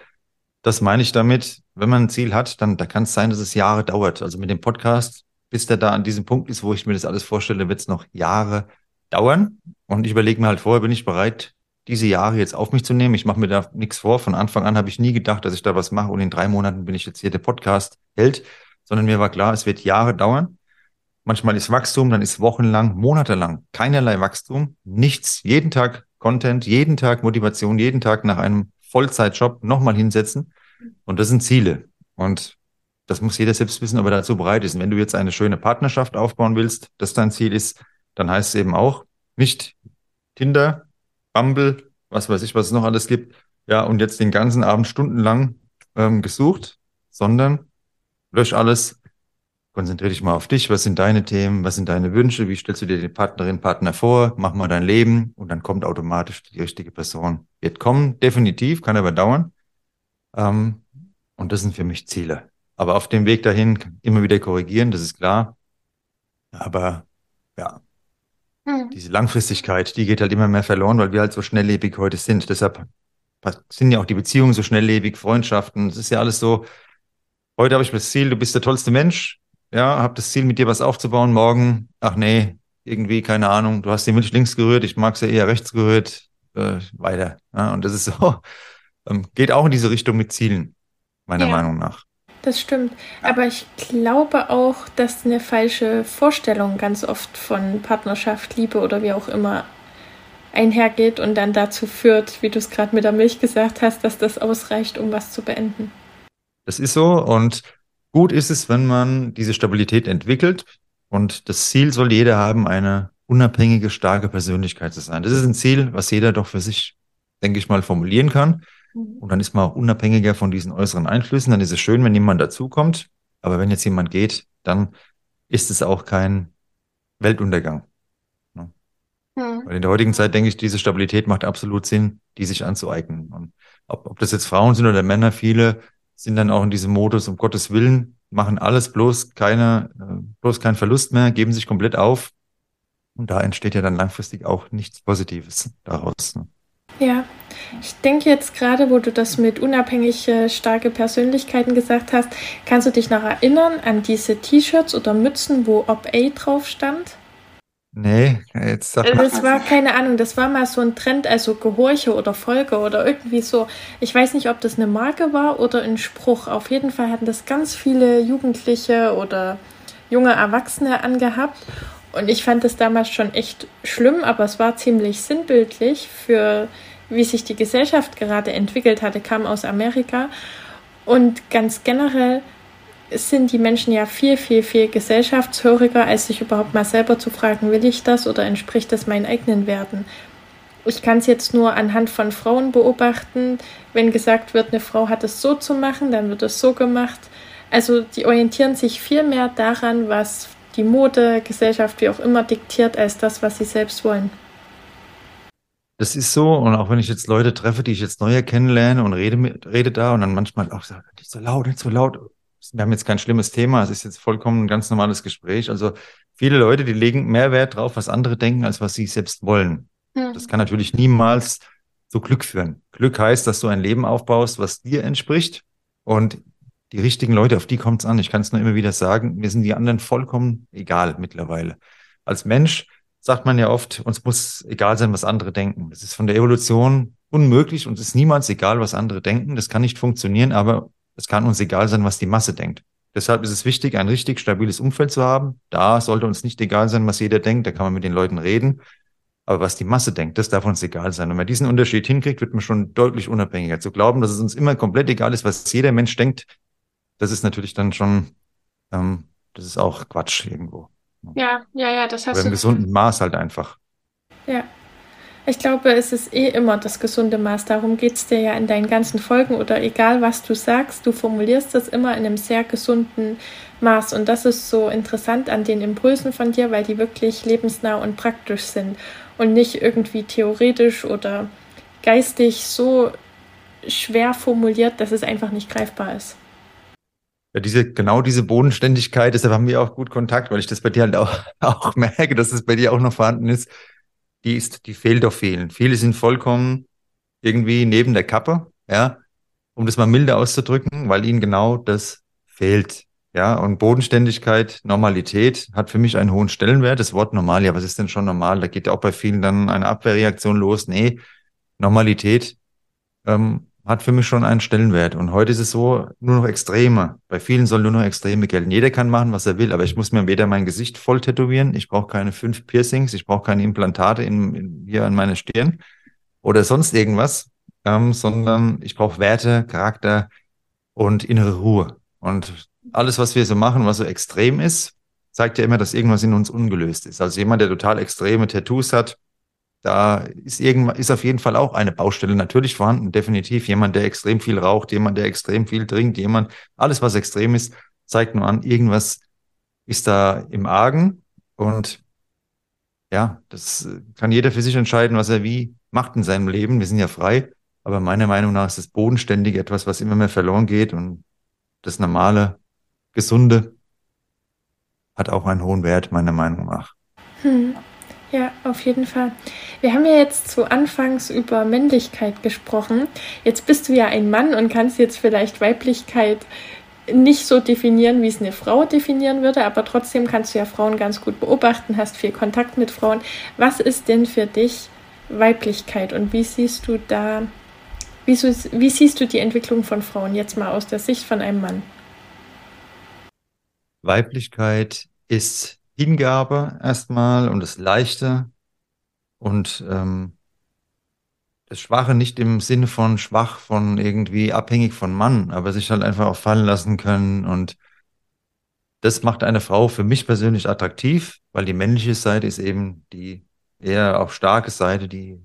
das meine ich damit, wenn man ein Ziel hat, dann da kann es sein, dass es Jahre dauert. Also mit dem Podcast bis der da an diesem Punkt ist, wo ich mir das alles vorstelle, wird es noch Jahre dauern. Und ich überlege mir halt vorher, bin ich bereit, diese Jahre jetzt auf mich zu nehmen. Ich mache mir da nichts vor. Von Anfang an habe ich nie gedacht, dass ich da was mache und in drei Monaten bin ich jetzt hier der Podcast hält, sondern mir war klar, es wird Jahre dauern. Manchmal ist Wachstum, dann ist wochenlang, monatelang keinerlei Wachstum, nichts, jeden Tag Content, jeden Tag Motivation, jeden Tag nach einem Vollzeitjob nochmal hinsetzen. Und das sind Ziele. Und das muss jeder selbst wissen, ob er dazu bereit ist. Und wenn du jetzt eine schöne Partnerschaft aufbauen willst, das dein Ziel ist, dann heißt es eben auch nicht Tinder, Bumble, was weiß ich, was es noch alles gibt, ja, und jetzt den ganzen Abend stundenlang ähm, gesucht, sondern lösch alles, konzentriere dich mal auf dich, was sind deine Themen, was sind deine Wünsche, wie stellst du dir die Partnerin, Partner vor, mach mal dein Leben und dann kommt automatisch die richtige Person. Wird kommen, definitiv, kann aber dauern. Ähm, und das sind für mich Ziele. Aber auf dem Weg dahin immer wieder korrigieren, das ist klar. Aber ja, hm. diese Langfristigkeit, die geht halt immer mehr verloren, weil wir halt so schnelllebig heute sind. Deshalb sind ja auch die Beziehungen so schnelllebig, Freundschaften. Es ist ja alles so. Heute habe ich das Ziel, du bist der tollste Mensch. ja, habe das Ziel, mit dir was aufzubauen, morgen, ach nee, irgendwie, keine Ahnung, du hast die Milch links gerührt, ich mag sie eher rechts gerührt, äh, weiter. Ja, und das ist so, [laughs] ähm, geht auch in diese Richtung mit Zielen, meiner ja, Meinung nach. Das stimmt. Aber ich glaube auch, dass eine falsche Vorstellung ganz oft von Partnerschaft, Liebe oder wie auch immer einhergeht und dann dazu führt, wie du es gerade mit der Milch gesagt hast, dass das ausreicht, um was zu beenden. Das ist so und gut ist es, wenn man diese Stabilität entwickelt und das Ziel soll jeder haben, eine unabhängige, starke Persönlichkeit zu sein. Das ist ein Ziel, was jeder doch für sich, denke ich mal, formulieren kann. Und dann ist man auch unabhängiger von diesen äußeren Einflüssen. Dann ist es schön, wenn jemand dazukommt. Aber wenn jetzt jemand geht, dann ist es auch kein Weltuntergang. Mhm. Weil in der heutigen Zeit denke ich, diese Stabilität macht absolut Sinn, die sich anzueignen. Und ob, ob das jetzt Frauen sind oder Männer, viele sind dann auch in diesem Modus, um Gottes Willen, machen alles bloß keine, äh, bloß kein Verlust mehr, geben sich komplett auf. Und da entsteht ja dann langfristig auch nichts Positives daraus. Ne? Ja, ich denke jetzt gerade, wo du das mit unabhängig starke Persönlichkeiten gesagt hast, kannst du dich noch erinnern an diese T-Shirts oder Mützen, wo Ob A drauf stand? Nee, jetzt sag mal. Das war keine Ahnung, das war mal so ein Trend, also Gehorche oder Folge oder irgendwie so. Ich weiß nicht, ob das eine Marke war oder ein Spruch. Auf jeden Fall hatten das ganz viele Jugendliche oder junge Erwachsene angehabt. Und ich fand das damals schon echt schlimm, aber es war ziemlich sinnbildlich für wie sich die Gesellschaft gerade entwickelt hatte, kam aus Amerika. Und ganz generell sind die Menschen ja viel, viel, viel gesellschaftshöriger, als sich überhaupt mal selber zu fragen, will ich das oder entspricht das meinen eigenen Werten? Ich kann es jetzt nur anhand von Frauen beobachten. Wenn gesagt wird, eine Frau hat es so zu machen, dann wird es so gemacht. Also die orientieren sich viel mehr daran, was die Mode, Gesellschaft, wie auch immer diktiert, als das, was sie selbst wollen. Das ist so. Und auch wenn ich jetzt Leute treffe, die ich jetzt neu kennenlerne und rede, mit, rede da und dann manchmal auch sage, nicht so laut, nicht so laut wir haben jetzt kein schlimmes Thema, es ist jetzt vollkommen ein ganz normales Gespräch. Also viele Leute, die legen mehr Wert drauf, was andere denken, als was sie selbst wollen. Mhm. Das kann natürlich niemals zu Glück führen. Glück heißt, dass du ein Leben aufbaust, was dir entspricht. Und die richtigen Leute, auf die kommt es an. Ich kann es nur immer wieder sagen, mir sind die anderen vollkommen egal mittlerweile. Als Mensch sagt man ja oft, uns muss egal sein, was andere denken. Das ist von der Evolution unmöglich und ist niemals egal, was andere denken. Das kann nicht funktionieren, aber es kann uns egal sein, was die Masse denkt. Deshalb ist es wichtig, ein richtig stabiles Umfeld zu haben. Da sollte uns nicht egal sein, was jeder denkt. Da kann man mit den Leuten reden. Aber was die Masse denkt, das darf uns egal sein. Wenn man diesen Unterschied hinkriegt, wird man schon deutlich unabhängiger. Zu glauben, dass es uns immer komplett egal ist, was jeder Mensch denkt, das ist natürlich dann schon, ähm, das ist auch Quatsch irgendwo. Ja, ja, ja, das hast Aber du. Im gesunden Maß halt einfach. Ja, ich glaube, es ist eh immer das gesunde Maß. Darum geht es dir ja in deinen ganzen Folgen oder egal, was du sagst, du formulierst das immer in einem sehr gesunden Maß. Und das ist so interessant an den Impulsen von dir, weil die wirklich lebensnah und praktisch sind und nicht irgendwie theoretisch oder geistig so schwer formuliert, dass es einfach nicht greifbar ist. Ja, diese, genau diese Bodenständigkeit, deshalb haben wir auch gut Kontakt, weil ich das bei dir halt auch, [laughs] auch merke, dass es bei dir auch noch vorhanden ist die ist, die fehlt auf vielen. Viele sind vollkommen irgendwie neben der Kappe, ja, um das mal milder auszudrücken, weil ihnen genau das fehlt. Ja, und Bodenständigkeit, Normalität hat für mich einen hohen Stellenwert. Das Wort normal, ja, was ist denn schon normal? Da geht ja auch bei vielen dann eine Abwehrreaktion los. Nee, Normalität ähm, hat für mich schon einen Stellenwert. Und heute ist es so, nur noch Extreme. Bei vielen soll nur noch Extreme gelten. Jeder kann machen, was er will, aber ich muss mir weder mein Gesicht voll tätowieren, ich brauche keine fünf Piercings, ich brauche keine Implantate in, in, hier an meiner Stirn oder sonst irgendwas, ähm, sondern ich brauche Werte, Charakter und innere Ruhe. Und alles, was wir so machen, was so extrem ist, zeigt ja immer, dass irgendwas in uns ungelöst ist. Also jemand, der total extreme Tattoos hat, da ist irgendwann, ist auf jeden Fall auch eine Baustelle natürlich vorhanden, definitiv. Jemand, der extrem viel raucht, jemand, der extrem viel trinkt, jemand, alles, was extrem ist, zeigt nur an, irgendwas ist da im Argen und ja, das kann jeder für sich entscheiden, was er wie macht in seinem Leben. Wir sind ja frei, aber meiner Meinung nach ist das Bodenständige etwas, was immer mehr verloren geht und das normale, gesunde hat auch einen hohen Wert, meiner Meinung nach. Hm. Ja, auf jeden Fall. Wir haben ja jetzt zu Anfangs über Männlichkeit gesprochen. Jetzt bist du ja ein Mann und kannst jetzt vielleicht Weiblichkeit nicht so definieren, wie es eine Frau definieren würde, aber trotzdem kannst du ja Frauen ganz gut beobachten, hast viel Kontakt mit Frauen. Was ist denn für dich Weiblichkeit und wie siehst du da, wie, wie siehst du die Entwicklung von Frauen jetzt mal aus der Sicht von einem Mann? Weiblichkeit ist Hingabe erstmal und das Leichte und ähm, das Schwache nicht im Sinne von schwach, von irgendwie abhängig von Mann, aber sich halt einfach auch fallen lassen können. Und das macht eine Frau für mich persönlich attraktiv, weil die männliche Seite ist eben die eher auch starke Seite, die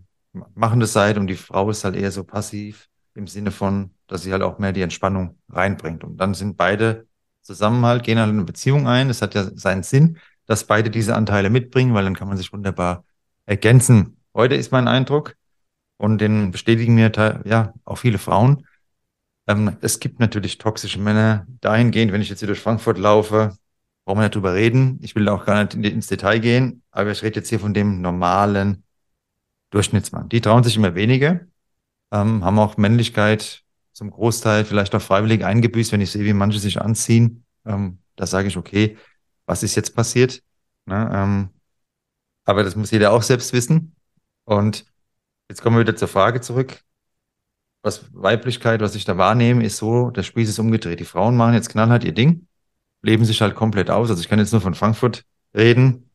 machende Seite und die Frau ist halt eher so passiv im Sinne von, dass sie halt auch mehr die Entspannung reinbringt. Und dann sind beide zusammen halt, gehen halt in eine Beziehung ein. Das hat ja seinen Sinn, dass beide diese Anteile mitbringen, weil dann kann man sich wunderbar ergänzen. Heute ist mein Eindruck, und den bestätigen mir ja auch viele Frauen. Ähm, es gibt natürlich toxische Männer dahingehend, wenn ich jetzt hier durch Frankfurt laufe, brauchen wir nicht drüber reden. Ich will auch gar nicht ins Detail gehen, aber ich rede jetzt hier von dem normalen Durchschnittsmann. Die trauen sich immer weniger, ähm, haben auch Männlichkeit zum Großteil vielleicht auch freiwillig eingebüßt, wenn ich sehe, wie manche sich anziehen. Ähm, da sage ich, okay, was ist jetzt passiert? Ne, ähm, aber das muss jeder auch selbst wissen. Und Jetzt kommen wir wieder zur Frage zurück. Was Weiblichkeit, was ich da wahrnehme, ist so, der Spieß ist umgedreht. Die Frauen machen jetzt knallhart ihr Ding, leben sich halt komplett aus. Also ich kann jetzt nur von Frankfurt reden.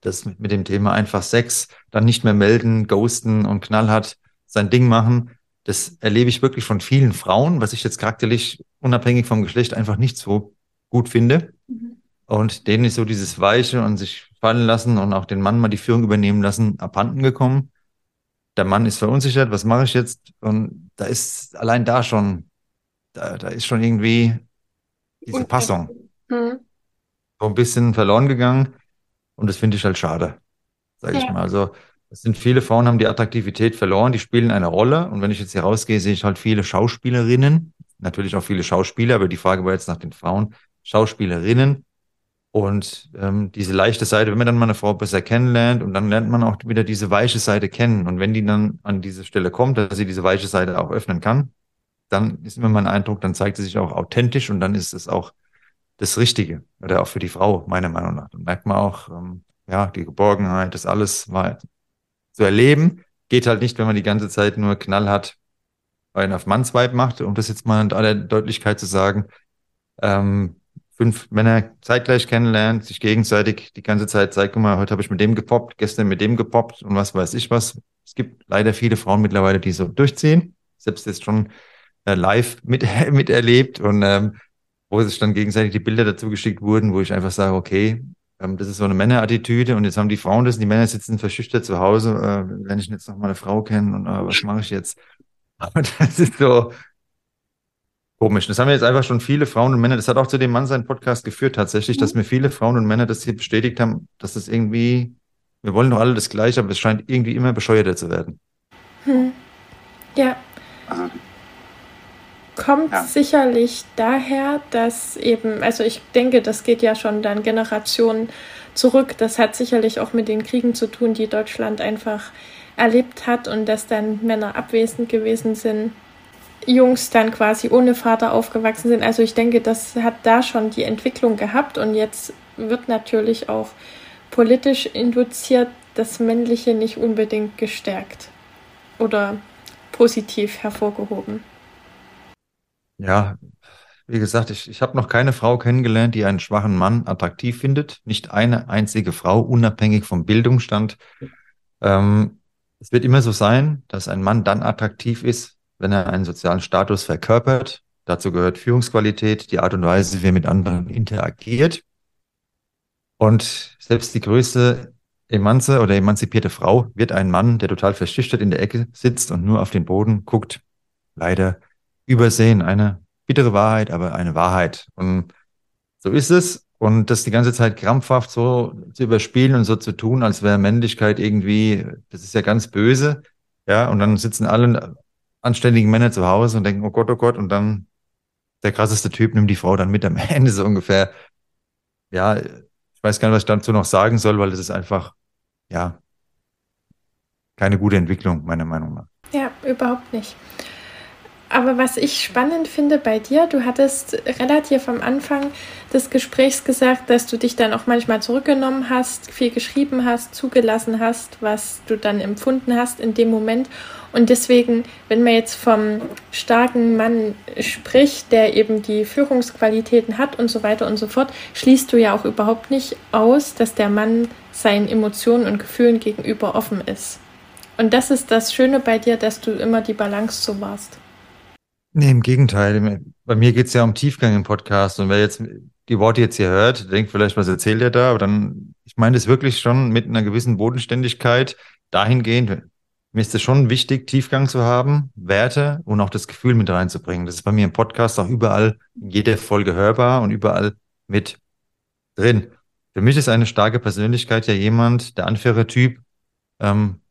Das mit dem Thema einfach Sex, dann nicht mehr melden, ghosten und knallhart sein Ding machen. Das erlebe ich wirklich von vielen Frauen, was ich jetzt charakterlich unabhängig vom Geschlecht einfach nicht so gut finde. Mhm. Und denen ist so dieses Weiche und sich fallen lassen und auch den Mann mal die Führung übernehmen lassen, abhanden gekommen der Mann ist verunsichert, was mache ich jetzt? Und da ist allein da schon, da, da ist schon irgendwie diese Passung hm. so ein bisschen verloren gegangen. Und das finde ich halt schade, sage ja. ich mal. Also es sind viele Frauen, haben die Attraktivität verloren, die spielen eine Rolle. Und wenn ich jetzt hier rausgehe, sehe ich halt viele Schauspielerinnen, natürlich auch viele Schauspieler, aber die Frage war jetzt nach den Frauen, Schauspielerinnen, und ähm, diese leichte Seite, wenn man dann mal eine Frau besser kennenlernt und dann lernt man auch wieder diese weiche Seite kennen. Und wenn die dann an diese Stelle kommt, dass sie diese weiche Seite auch öffnen kann, dann ist immer mein Eindruck, dann zeigt sie sich auch authentisch und dann ist es auch das Richtige. Oder auch für die Frau, meiner Meinung nach. Dann merkt man auch, ähm, ja, die Geborgenheit, das alles mal zu erleben. Geht halt nicht, wenn man die ganze Zeit nur Knall hat, einen auf Mannsweib macht, um das jetzt mal in aller Deutlichkeit zu sagen. Ähm, fünf Männer zeitgleich kennenlernt, sich gegenseitig die ganze Zeit zeigt, guck mal, heute habe ich mit dem gepoppt, gestern mit dem gepoppt und was weiß ich was. Es gibt leider viele Frauen mittlerweile, die so durchziehen, selbst jetzt schon äh, live [laughs] mit, miterlebt und ähm, wo sich dann gegenseitig die Bilder dazu geschickt wurden, wo ich einfach sage, okay, ähm, das ist so eine Männerattitüde und jetzt haben die Frauen das und die Männer sitzen verschüchtert zu Hause, äh, wenn ich jetzt noch mal eine Frau kenne und äh, was mache ich jetzt? [laughs] Aber das ist so, Komisch. Das haben wir jetzt einfach schon viele Frauen und Männer, das hat auch zu dem Mann seinen Podcast geführt tatsächlich, dass mir viele Frauen und Männer das hier bestätigt haben, dass das irgendwie, wir wollen doch alle das Gleiche, aber es scheint irgendwie immer bescheuerter zu werden. Hm. Ja. Kommt ja. sicherlich daher, dass eben, also ich denke, das geht ja schon dann Generationen zurück. Das hat sicherlich auch mit den Kriegen zu tun, die Deutschland einfach erlebt hat und dass dann Männer abwesend gewesen sind Jungs dann quasi ohne Vater aufgewachsen sind. Also ich denke, das hat da schon die Entwicklung gehabt und jetzt wird natürlich auch politisch induziert das Männliche nicht unbedingt gestärkt oder positiv hervorgehoben. Ja, wie gesagt, ich, ich habe noch keine Frau kennengelernt, die einen schwachen Mann attraktiv findet. Nicht eine einzige Frau, unabhängig vom Bildungsstand. Ähm, es wird immer so sein, dass ein Mann dann attraktiv ist, wenn er einen sozialen Status verkörpert. Dazu gehört Führungsqualität, die Art und Weise, wie er mit anderen interagiert. Und selbst die größte Emanze oder emanzipierte Frau wird ein Mann, der total verschüchtert in der Ecke sitzt und nur auf den Boden guckt, leider übersehen. Eine bittere Wahrheit, aber eine Wahrheit. Und so ist es. Und das die ganze Zeit krampfhaft so zu überspielen und so zu tun, als wäre Männlichkeit irgendwie, das ist ja ganz böse. Ja, und dann sitzen alle anständigen Männer zu Hause und denken, oh Gott, oh Gott, und dann der krasseste Typ nimmt die Frau dann mit am [laughs] Ende so ungefähr. Ja, ich weiß gar nicht, was ich dazu noch sagen soll, weil es ist einfach, ja, keine gute Entwicklung, meiner Meinung nach. Ja, überhaupt nicht. Aber was ich spannend finde bei dir, du hattest relativ am Anfang des Gesprächs gesagt, dass du dich dann auch manchmal zurückgenommen hast, viel geschrieben hast, zugelassen hast, was du dann empfunden hast in dem Moment. Und deswegen, wenn man jetzt vom starken Mann spricht, der eben die Führungsqualitäten hat und so weiter und so fort, schließt du ja auch überhaupt nicht aus, dass der Mann seinen Emotionen und Gefühlen gegenüber offen ist. Und das ist das Schöne bei dir, dass du immer die Balance so warst. Nee, im Gegenteil. Bei mir geht es ja um Tiefgang im Podcast. Und wer jetzt die Worte jetzt hier hört, denkt vielleicht, was erzählt er da? Aber dann, ich meine das wirklich schon mit einer gewissen Bodenständigkeit dahingehend. Mir ist es schon wichtig, Tiefgang zu haben, Werte und auch das Gefühl mit reinzubringen. Das ist bei mir im Podcast auch überall in jeder Folge hörbar und überall mit drin. Für mich ist eine starke Persönlichkeit ja jemand, der Anführertyp, ähm,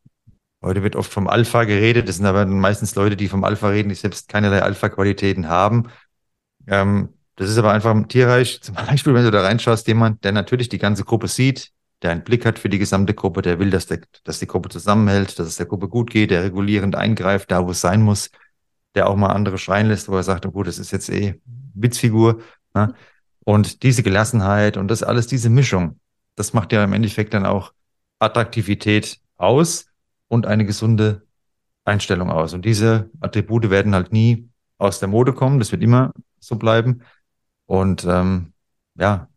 Heute wird oft vom Alpha geredet. Das sind aber meistens Leute, die vom Alpha reden, die selbst keinerlei Alpha-Qualitäten haben. Ähm, das ist aber einfach im Tierreich, zum Beispiel, wenn du da reinschaust, jemand, der natürlich die ganze Gruppe sieht, der einen Blick hat für die gesamte Gruppe, der will, dass, der, dass die Gruppe zusammenhält, dass es der Gruppe gut geht, der regulierend eingreift, da wo es sein muss, der auch mal andere schreien lässt, wo er sagt, oh gut, das ist jetzt eh Witzfigur. Ne? Und diese Gelassenheit und das alles, diese Mischung, das macht ja im Endeffekt dann auch Attraktivität aus und eine gesunde Einstellung aus. Und diese Attribute werden halt nie aus der Mode kommen. Das wird immer so bleiben. Und ähm, ja,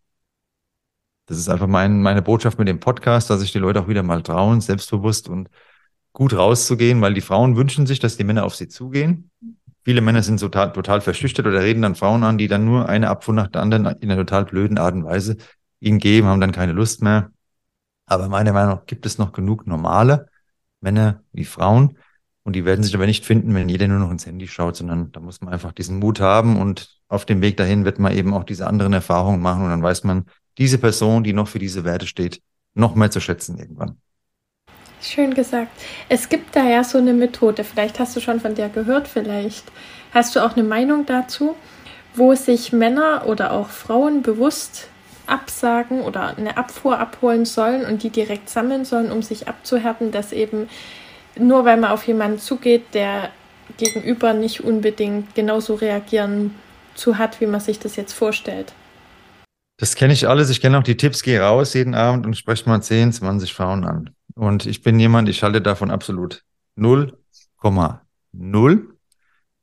das ist einfach mein, meine Botschaft mit dem Podcast, dass sich die Leute auch wieder mal trauen, selbstbewusst und gut rauszugehen, weil die Frauen wünschen sich, dass die Männer auf sie zugehen. Viele Männer sind total, total verschüchtert oder reden dann Frauen an, die dann nur eine Abfuhr nach der anderen in einer total blöden Art und Weise ihnen geben, haben dann keine Lust mehr. Aber meiner Meinung nach gibt es noch genug normale, Männer wie Frauen. Und die werden sich aber nicht finden, wenn jeder nur noch ins Handy schaut, sondern da muss man einfach diesen Mut haben und auf dem Weg dahin wird man eben auch diese anderen Erfahrungen machen und dann weiß man, diese Person, die noch für diese Werte steht, noch mehr zu schätzen irgendwann. Schön gesagt. Es gibt da ja so eine Methode, vielleicht hast du schon von der gehört, vielleicht hast du auch eine Meinung dazu, wo sich Männer oder auch Frauen bewusst absagen oder eine Abfuhr abholen sollen und die direkt sammeln sollen, um sich abzuhärten, dass eben nur weil man auf jemanden zugeht, der gegenüber nicht unbedingt genauso reagieren zu hat, wie man sich das jetzt vorstellt. Das kenne ich alles. Ich kenne auch die Tipps. Geh raus jeden Abend und spreche mal 10, 20 Frauen an. Und ich bin jemand, ich halte davon absolut 0,0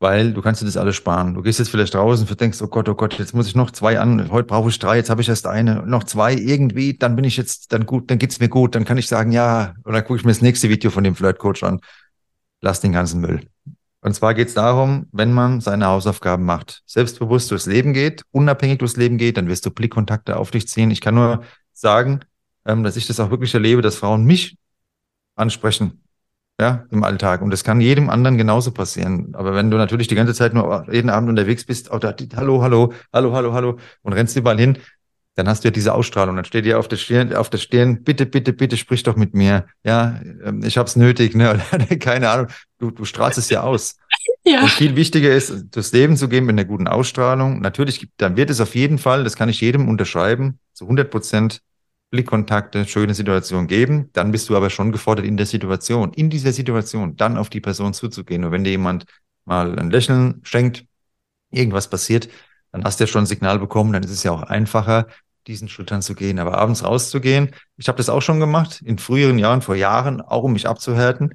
weil du kannst dir das alles sparen. Du gehst jetzt vielleicht raus und denkst, oh Gott, oh Gott, jetzt muss ich noch zwei an, heute brauche ich drei, jetzt habe ich erst eine, noch zwei, irgendwie, dann bin ich jetzt, dann gut, dann geht's mir gut, dann kann ich sagen, ja, dann gucke ich mir das nächste Video von dem Flirtcoach an. Lass den ganzen Müll. Und zwar geht's darum, wenn man seine Hausaufgaben macht, selbstbewusst durchs Leben geht, unabhängig durchs Leben geht, dann wirst du Blickkontakte auf dich ziehen. Ich kann nur sagen, ähm, dass ich das auch wirklich erlebe, dass Frauen mich ansprechen ja, im Alltag. Und das kann jedem anderen genauso passieren. Aber wenn du natürlich die ganze Zeit nur jeden Abend unterwegs bist, auch da, hallo, hallo, hallo, hallo, hallo, und rennst überall hin, dann hast du ja diese Ausstrahlung. Dann steht dir auf der Stirn, auf der Stirn, bitte, bitte, bitte, sprich doch mit mir. Ja, ähm, ich hab's nötig, ne? [laughs] Oder, keine Ahnung. Du, du strahlst es ja aus. [laughs] Ja. Und viel wichtiger ist, durchs Leben zu gehen mit einer guten Ausstrahlung. Natürlich, dann wird es auf jeden Fall, das kann ich jedem unterschreiben, zu 100 Prozent Blickkontakte, schöne Situation geben, dann bist du aber schon gefordert in der Situation, in dieser Situation, dann auf die Person zuzugehen. Und wenn dir jemand mal ein Lächeln schenkt, irgendwas passiert, dann hast du ja schon ein Signal bekommen, dann ist es ja auch einfacher, diesen Schritt dann zu gehen. Aber abends rauszugehen, ich habe das auch schon gemacht, in früheren Jahren, vor Jahren, auch um mich abzuhärten.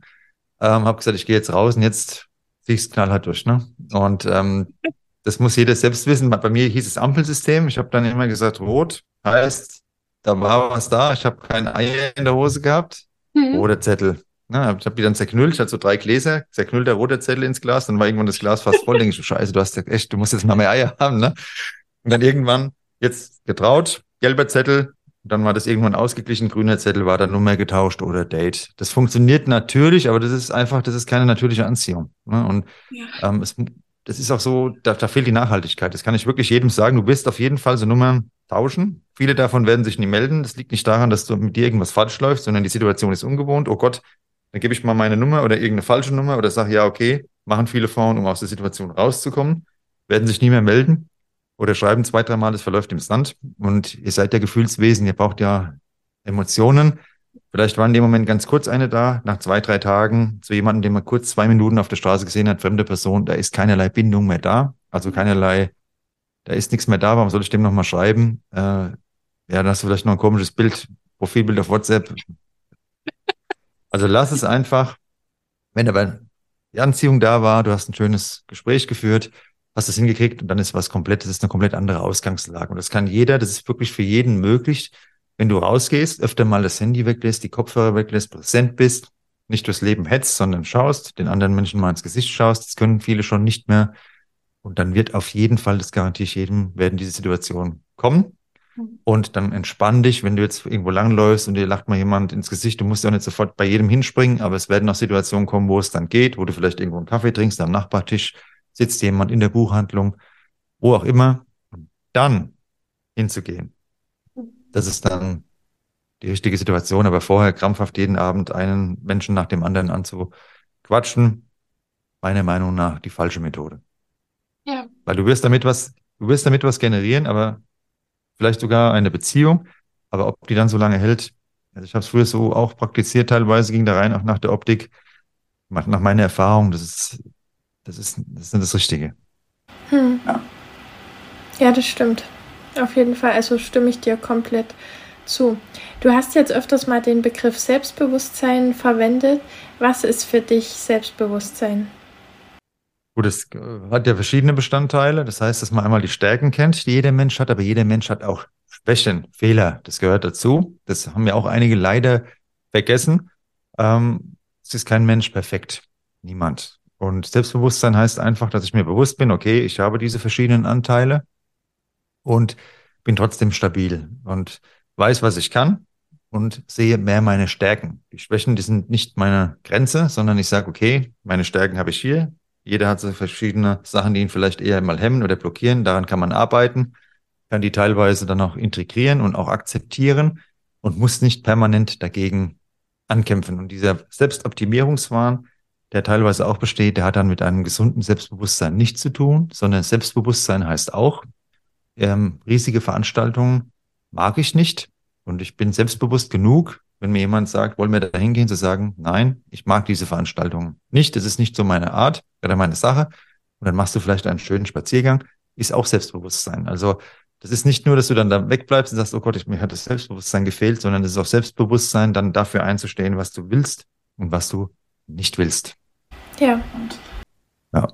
Ähm, habe gesagt, ich gehe jetzt raus und jetzt zieh ich's knallhart durch. Ne? Und ähm, das muss jeder selbst wissen. Bei mir hieß es Ampelsystem. Ich habe dann immer gesagt, rot heißt, da war was da, ich habe kein Ei in der Hose gehabt. Mhm. Roter Zettel. Na, ich habe die dann zerknüllt, ich hatte so drei Gläser, zerknüllter roter Zettel ins Glas, dann war irgendwann das Glas fast voll, [laughs] denke ich, scheiße, du hast echt, du musst jetzt mal mehr Eier haben, ne? Und dann irgendwann, jetzt getraut, gelber Zettel, dann war das irgendwann ausgeglichen, grüner Zettel war dann Nummer getauscht oder Date. Das funktioniert natürlich, aber das ist einfach, das ist keine natürliche Anziehung. Ne? Und ja. ähm, es, das ist auch so, da, da fehlt die Nachhaltigkeit. Das kann ich wirklich jedem sagen. Du wirst auf jeden Fall so Nummern tauschen. Viele davon werden sich nie melden. Das liegt nicht daran, dass du mit dir irgendwas falsch läuft, sondern die Situation ist ungewohnt. Oh Gott, dann gebe ich mal meine Nummer oder irgendeine falsche Nummer oder sage, ja, okay, machen viele Frauen, um aus der Situation rauszukommen, werden sich nie mehr melden oder schreiben zwei, dreimal, es verläuft im Sand. Und ihr seid ja Gefühlswesen, ihr braucht ja Emotionen. Vielleicht war in dem Moment ganz kurz eine da, nach zwei, drei Tagen, zu jemandem, den man kurz zwei Minuten auf der Straße gesehen hat, fremde Person, da ist keinerlei Bindung mehr da, also keinerlei, da ist nichts mehr da, warum soll ich dem nochmal schreiben? Äh, ja, dann hast du vielleicht noch ein komisches Bild, Profilbild auf WhatsApp. Also lass es einfach, wenn aber die Anziehung da war, du hast ein schönes Gespräch geführt, hast es hingekriegt und dann ist was komplett, das ist eine komplett andere Ausgangslage. Und das kann jeder, das ist wirklich für jeden möglich, wenn du rausgehst, öfter mal das Handy weglässt, die Kopfhörer weglässt, präsent bist, nicht durchs Leben hetzt, sondern schaust, den anderen Menschen mal ins Gesicht schaust, das können viele schon nicht mehr. Und dann wird auf jeden Fall, das garantiere ich jedem, werden diese Situationen kommen. Mhm. Und dann entspann dich, wenn du jetzt irgendwo langläufst und dir lacht mal jemand ins Gesicht, du musst ja nicht sofort bei jedem hinspringen, aber es werden auch Situationen kommen, wo es dann geht, wo du vielleicht irgendwo einen Kaffee trinkst, am Nachbartisch sitzt jemand in der Buchhandlung, wo auch immer. Und dann hinzugehen das ist dann die richtige Situation. Aber vorher krampfhaft jeden Abend einen Menschen nach dem anderen anzuquatschen, meiner Meinung nach die falsche Methode. Weil du wirst damit was, du wirst damit was generieren, aber vielleicht sogar eine Beziehung. Aber ob die dann so lange hält, also ich habe es früher so auch praktiziert, teilweise ging da rein, auch nach der Optik. Nach meiner Erfahrung, das ist, das ist, das ist nicht das Richtige. Hm. Ja. ja, das stimmt. Auf jeden Fall, also stimme ich dir komplett zu. Du hast jetzt öfters mal den Begriff Selbstbewusstsein verwendet. Was ist für dich Selbstbewusstsein? Gut, es äh, hat ja verschiedene Bestandteile. Das heißt, dass man einmal die Stärken kennt, die jeder Mensch hat, aber jeder Mensch hat auch Schwächen, Fehler. Das gehört dazu. Das haben ja auch einige leider vergessen. Ähm, es ist kein Mensch perfekt. Niemand. Und Selbstbewusstsein heißt einfach, dass ich mir bewusst bin, okay, ich habe diese verschiedenen Anteile und bin trotzdem stabil und weiß, was ich kann und sehe mehr meine Stärken. Die Schwächen, die sind nicht meine Grenze, sondern ich sage, okay, meine Stärken habe ich hier. Jeder hat so verschiedene Sachen, die ihn vielleicht eher mal hemmen oder blockieren. Daran kann man arbeiten, kann die teilweise dann auch integrieren und auch akzeptieren und muss nicht permanent dagegen ankämpfen. Und dieser Selbstoptimierungswahn, der teilweise auch besteht, der hat dann mit einem gesunden Selbstbewusstsein nichts zu tun, sondern Selbstbewusstsein heißt auch, ähm, riesige Veranstaltungen mag ich nicht. Und ich bin selbstbewusst genug, wenn mir jemand sagt, wollen wir da hingehen, zu sagen, nein, ich mag diese Veranstaltungen nicht. Das ist nicht so meine Art oder meine Sache. Und dann machst du vielleicht einen schönen Spaziergang. Ist auch Selbstbewusstsein. Also das ist nicht nur, dass du dann da wegbleibst und sagst, oh Gott, ich, mir hat das Selbstbewusstsein gefehlt, sondern es ist auch Selbstbewusstsein, dann dafür einzustehen, was du willst und was du nicht willst. Ja. Ja.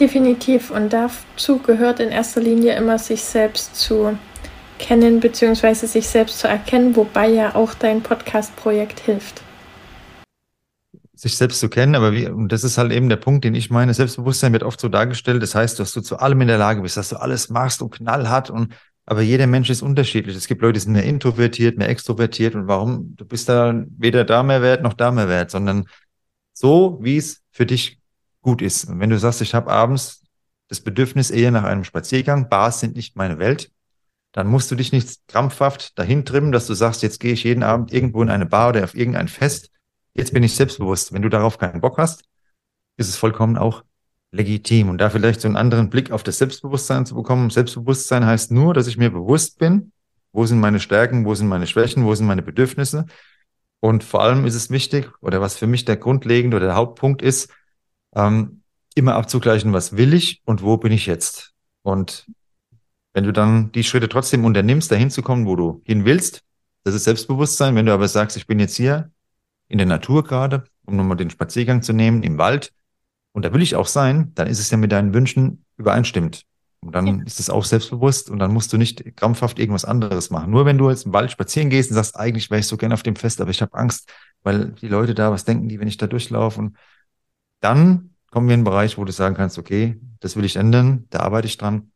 Definitiv. Und dazu gehört in erster Linie immer, sich selbst zu kennen bzw. sich selbst zu erkennen, wobei ja auch dein Podcast-Projekt hilft. Sich selbst zu kennen, aber wie, und das ist halt eben der Punkt, den ich meine. Selbstbewusstsein wird oft so dargestellt, das heißt, dass du zu allem in der Lage bist, dass du alles machst und knallhart und aber jeder Mensch ist unterschiedlich. Es gibt Leute, die sind mehr introvertiert, mehr extrovertiert und warum? Du bist da weder da mehr wert noch da mehr wert, sondern so, wie es für dich gut ist. Und wenn du sagst, ich habe abends das Bedürfnis eher nach einem Spaziergang, Bars sind nicht meine Welt, dann musst du dich nicht krampfhaft dahin trimmen, dass du sagst, jetzt gehe ich jeden Abend irgendwo in eine Bar oder auf irgendein Fest. Jetzt bin ich selbstbewusst. Wenn du darauf keinen Bock hast, ist es vollkommen auch legitim. Und da vielleicht so einen anderen Blick auf das Selbstbewusstsein zu bekommen. Selbstbewusstsein heißt nur, dass ich mir bewusst bin, wo sind meine Stärken, wo sind meine Schwächen, wo sind meine Bedürfnisse. Und vor allem ist es wichtig, oder was für mich der grundlegende oder der Hauptpunkt ist, ähm, immer abzugleichen, was will ich und wo bin ich jetzt. Und wenn du dann die Schritte trotzdem unternimmst, dahin zu kommen, wo du hin willst, das ist Selbstbewusstsein. Wenn du aber sagst, ich bin jetzt hier in der Natur gerade, um nochmal den Spaziergang zu nehmen, im Wald, und da will ich auch sein, dann ist es ja mit deinen Wünschen übereinstimmt. Und dann ja. ist es auch selbstbewusst und dann musst du nicht krampfhaft irgendwas anderes machen. Nur wenn du jetzt im Wald spazieren gehst und sagst, eigentlich wäre ich so gerne auf dem Fest, aber ich habe Angst, weil die Leute da, was denken die, wenn ich da durchlaufe? Und dann kommen wir in einen Bereich, wo du sagen kannst, okay, das will ich ändern, da arbeite ich dran.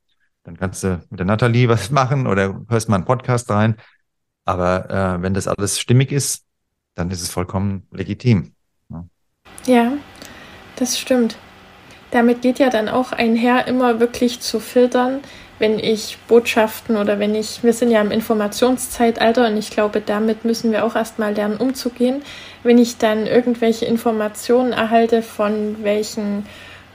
Dann kannst du mit der Nathalie was [laughs] machen oder hörst mal einen Podcast rein. Aber äh, wenn das alles stimmig ist, dann ist es vollkommen legitim. Ja. ja, das stimmt. Damit geht ja dann auch einher, immer wirklich zu filtern, wenn ich Botschaften oder wenn ich, wir sind ja im Informationszeitalter und ich glaube, damit müssen wir auch erstmal lernen umzugehen. Wenn ich dann irgendwelche Informationen erhalte von welchen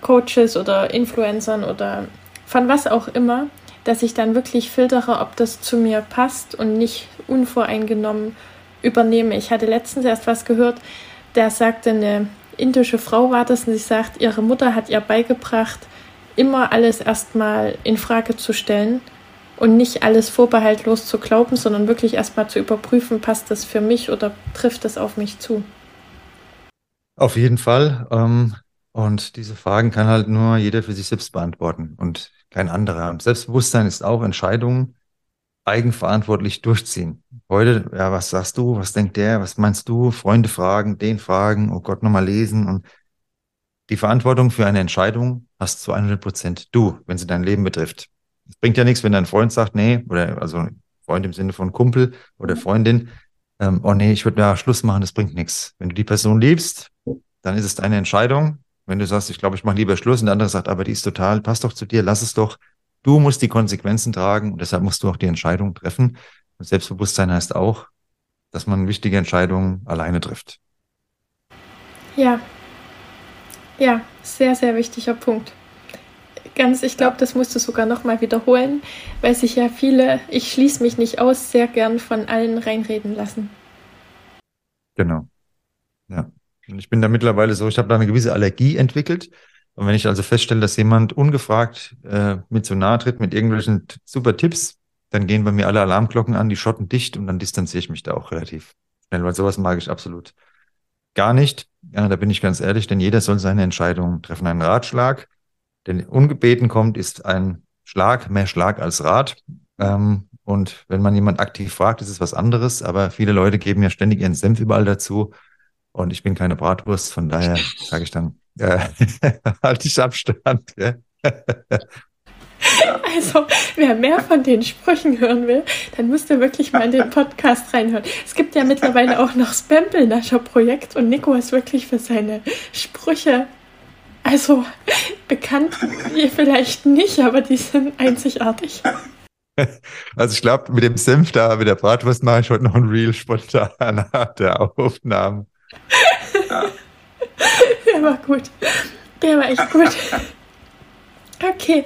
Coaches oder Influencern oder von was auch immer, dass ich dann wirklich filtere, ob das zu mir passt und nicht unvoreingenommen übernehme. Ich hatte letztens erst was gehört, da sagte eine indische Frau war das und sie sagt, ihre Mutter hat ihr beigebracht, immer alles erstmal in Frage zu stellen und nicht alles vorbehaltlos zu glauben, sondern wirklich erstmal zu überprüfen, passt das für mich oder trifft es auf mich zu. Auf jeden Fall. Ähm, und diese Fragen kann halt nur jeder für sich selbst beantworten und kein anderer. Selbstbewusstsein ist auch Entscheidungen eigenverantwortlich durchziehen. Heute, ja, was sagst du? Was denkt der? Was meinst du? Freunde fragen, den fragen, oh Gott, nochmal lesen. Und die Verantwortung für eine Entscheidung hast zu 100 Prozent du, wenn sie dein Leben betrifft. Es bringt ja nichts, wenn dein Freund sagt, nee, oder also Freund im Sinne von Kumpel oder mhm. Freundin, ähm, oh nee, ich würde ja Schluss machen, das bringt nichts. Wenn du die Person liebst, dann ist es deine Entscheidung. Wenn du sagst, ich glaube, ich mache lieber Schluss und der andere sagt, aber die ist total, passt doch zu dir, lass es doch. Du musst die Konsequenzen tragen und deshalb musst du auch die Entscheidung treffen. Und Selbstbewusstsein heißt auch, dass man wichtige Entscheidungen alleine trifft. Ja, ja, sehr, sehr wichtiger Punkt. Ganz, ich glaube, das musst du sogar nochmal wiederholen, weil sich ja viele, ich schließe mich nicht aus, sehr gern von allen reinreden lassen. Genau. Ja. Und ich bin da mittlerweile so, ich habe da eine gewisse Allergie entwickelt. Und wenn ich also feststelle, dass jemand ungefragt äh, mit so nahe tritt mit irgendwelchen super Tipps, dann gehen bei mir alle Alarmglocken an, die Schotten dicht und dann distanziere ich mich da auch relativ schnell, weil sowas mag ich absolut gar nicht. Ja, da bin ich ganz ehrlich, denn jeder soll seine Entscheidung treffen. Ein Ratschlag, denn ungebeten kommt, ist ein Schlag, mehr Schlag als Rat. Ähm, und wenn man jemand aktiv fragt, ist es was anderes. Aber viele Leute geben ja ständig ihren Senf überall dazu. Und ich bin keine Bratwurst, von daher sage ich dann, äh, [laughs] halte ich Abstand. Ja? [laughs] Also, wer mehr von den Sprüchen hören will, dann müsst ihr wirklich mal in den Podcast reinhören. Es gibt ja mittlerweile auch noch Spempel-Nascher Projekt und Nico ist wirklich für seine Sprüche, also bekannt ihr vielleicht nicht, aber die sind einzigartig. Also ich glaube, mit dem Senf da, mit der Bratwurst mache ich heute noch ein Real spontan [laughs] der Aufnahmen. Der war gut. Der war echt gut. Okay,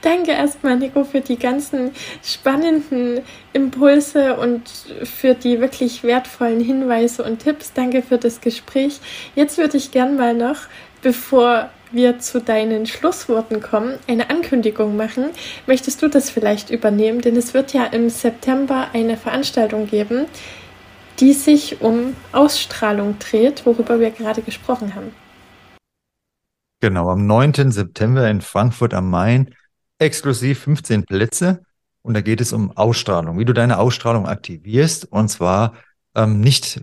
danke erstmal, Nico, für die ganzen spannenden Impulse und für die wirklich wertvollen Hinweise und Tipps. Danke für das Gespräch. Jetzt würde ich gern mal noch, bevor wir zu deinen Schlussworten kommen, eine Ankündigung machen. Möchtest du das vielleicht übernehmen? Denn es wird ja im September eine Veranstaltung geben, die sich um Ausstrahlung dreht, worüber wir gerade gesprochen haben. Genau, am 9. September in Frankfurt am Main, exklusiv 15 Plätze. Und da geht es um Ausstrahlung, wie du deine Ausstrahlung aktivierst. Und zwar ähm, nicht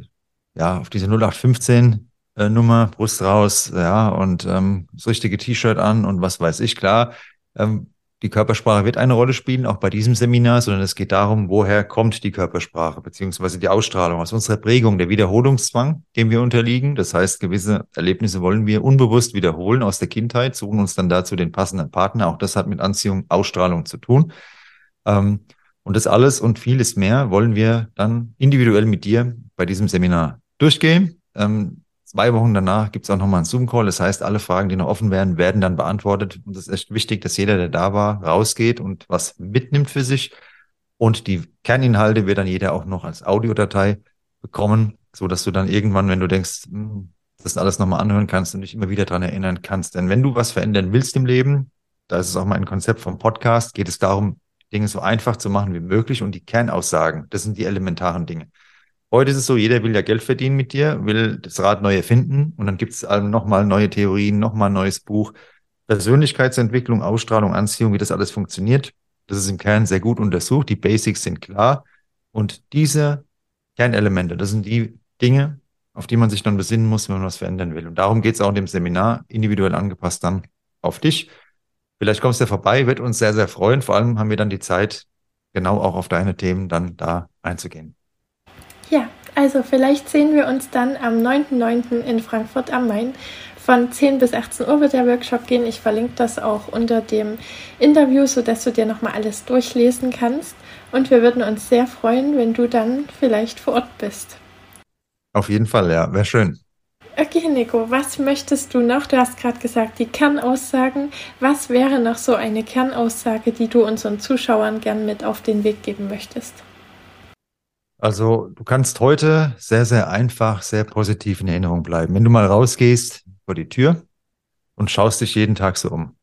ja, auf diese 0815 äh, Nummer, Brust raus, ja, und ähm, das richtige T-Shirt an und was weiß ich, klar. Ähm, die Körpersprache wird eine Rolle spielen, auch bei diesem Seminar, sondern es geht darum, woher kommt die Körpersprache, beziehungsweise die Ausstrahlung aus unserer Prägung, der Wiederholungszwang, dem wir unterliegen. Das heißt, gewisse Erlebnisse wollen wir unbewusst wiederholen aus der Kindheit, suchen uns dann dazu den passenden Partner. Auch das hat mit Anziehung, Ausstrahlung zu tun. Ähm, und das alles und vieles mehr wollen wir dann individuell mit dir bei diesem Seminar durchgehen. Ähm, Zwei Wochen danach gibt es auch nochmal einen Zoom-Call. Das heißt, alle Fragen, die noch offen werden, werden dann beantwortet. Und es ist echt wichtig, dass jeder, der da war, rausgeht und was mitnimmt für sich. Und die Kerninhalte wird dann jeder auch noch als Audiodatei bekommen, so dass du dann irgendwann, wenn du denkst, hm, das alles nochmal anhören kannst und dich immer wieder dran erinnern kannst. Denn wenn du was verändern willst im Leben, da ist es auch mal ein Konzept vom Podcast, geht es darum, Dinge so einfach zu machen wie möglich und die Kernaussagen, das sind die elementaren Dinge. Heute ist es so, jeder will ja Geld verdienen mit dir, will das Rad neu erfinden und dann gibt es nochmal neue Theorien, nochmal ein neues Buch. Persönlichkeitsentwicklung, Ausstrahlung, Anziehung, wie das alles funktioniert. Das ist im Kern sehr gut untersucht. Die Basics sind klar. Und diese Kernelemente, das sind die Dinge, auf die man sich dann besinnen muss, wenn man was verändern will. Und darum geht es auch in dem Seminar, individuell angepasst dann auf dich. Vielleicht kommst du vorbei, wird uns sehr, sehr freuen. Vor allem haben wir dann die Zeit, genau auch auf deine Themen dann da einzugehen. Ja, also vielleicht sehen wir uns dann am 9.9. in Frankfurt am Main. Von 10 bis 18 Uhr wird der Workshop gehen. Ich verlinke das auch unter dem Interview, sodass du dir nochmal alles durchlesen kannst. Und wir würden uns sehr freuen, wenn du dann vielleicht vor Ort bist. Auf jeden Fall, ja, wäre schön. Okay, Nico, was möchtest du noch? Du hast gerade gesagt, die Kernaussagen. Was wäre noch so eine Kernaussage, die du unseren Zuschauern gern mit auf den Weg geben möchtest? Also du kannst heute sehr, sehr einfach, sehr positiv in Erinnerung bleiben. Wenn du mal rausgehst vor die Tür und schaust dich jeden Tag so um,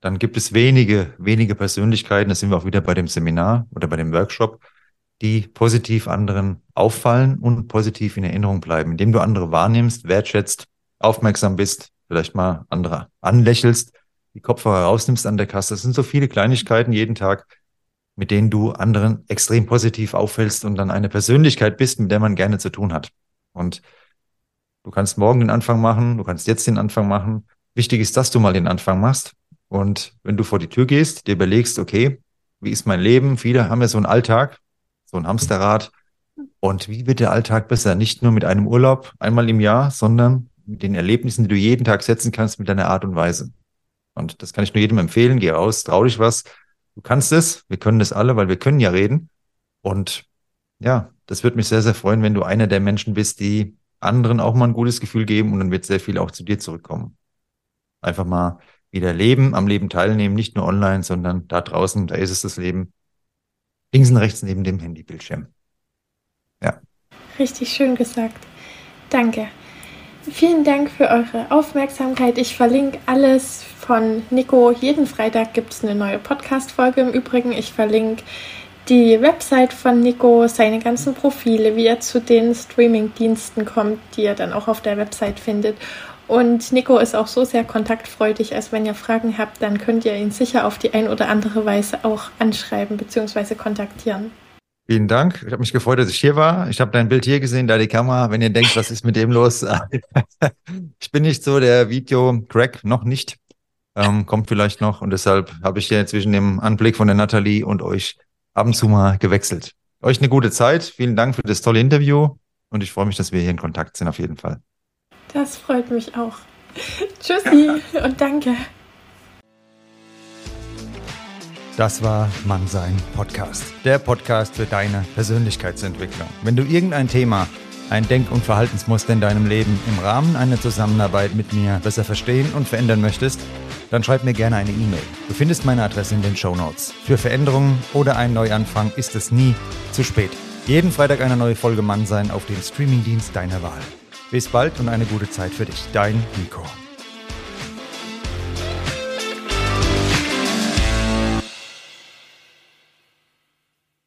dann gibt es wenige, wenige Persönlichkeiten, da sind wir auch wieder bei dem Seminar oder bei dem Workshop, die positiv anderen auffallen und positiv in Erinnerung bleiben, indem du andere wahrnimmst, wertschätzt, aufmerksam bist, vielleicht mal andere anlächelst, die Kopfhörer rausnimmst an der Kasse. Das sind so viele Kleinigkeiten jeden Tag, mit denen du anderen extrem positiv auffällst und dann eine Persönlichkeit bist, mit der man gerne zu tun hat. Und du kannst morgen den Anfang machen, du kannst jetzt den Anfang machen. Wichtig ist, dass du mal den Anfang machst und wenn du vor die Tür gehst, dir überlegst, okay, wie ist mein Leben? Viele haben ja so einen Alltag, so ein Hamsterrad. Und wie wird der Alltag besser? Nicht nur mit einem Urlaub einmal im Jahr, sondern mit den Erlebnissen, die du jeden Tag setzen kannst mit deiner Art und Weise. Und das kann ich nur jedem empfehlen. Geh raus, trau dich was. Du kannst es. Wir können das alle, weil wir können ja reden. Und ja, das würde mich sehr, sehr freuen, wenn du einer der Menschen bist, die anderen auch mal ein gutes Gefühl geben und dann wird sehr viel auch zu dir zurückkommen. Einfach mal wieder leben, am Leben teilnehmen, nicht nur online, sondern da draußen, da ist es das Leben. Links und rechts neben dem Handybildschirm. Ja. Richtig schön gesagt. Danke. Vielen Dank für eure Aufmerksamkeit. Ich verlinke alles von Nico. Jeden Freitag gibt es eine neue Podcast-Folge im Übrigen. Ich verlinke die Website von Nico, seine ganzen Profile, wie er zu den Streaming-Diensten kommt, die ihr dann auch auf der Website findet. Und Nico ist auch so sehr kontaktfreudig, als wenn ihr Fragen habt, dann könnt ihr ihn sicher auf die ein oder andere Weise auch anschreiben bzw. kontaktieren. Vielen Dank. Ich habe mich gefreut, dass ich hier war. Ich habe dein Bild hier gesehen, da die Kamera. Wenn ihr denkt, was ist mit dem los? [laughs] ich bin nicht so der Video-Crack, noch nicht. Ähm, kommt vielleicht noch. Und deshalb habe ich hier zwischen dem Anblick von der Nathalie und euch ab und zu mal gewechselt. Euch eine gute Zeit. Vielen Dank für das tolle Interview. Und ich freue mich, dass wir hier in Kontakt sind, auf jeden Fall. Das freut mich auch. [laughs] Tschüssi und danke. Das war Mannsein Podcast. Der Podcast für deine Persönlichkeitsentwicklung. Wenn du irgendein Thema, ein Denk- und Verhaltensmuster in deinem Leben im Rahmen einer Zusammenarbeit mit mir besser verstehen und verändern möchtest, dann schreib mir gerne eine E-Mail. Du findest meine Adresse in den Show Notes. Für Veränderungen oder einen Neuanfang ist es nie zu spät. Jeden Freitag eine neue Folge Mannsein auf dem Streamingdienst deiner Wahl. Bis bald und eine gute Zeit für dich. Dein Nico.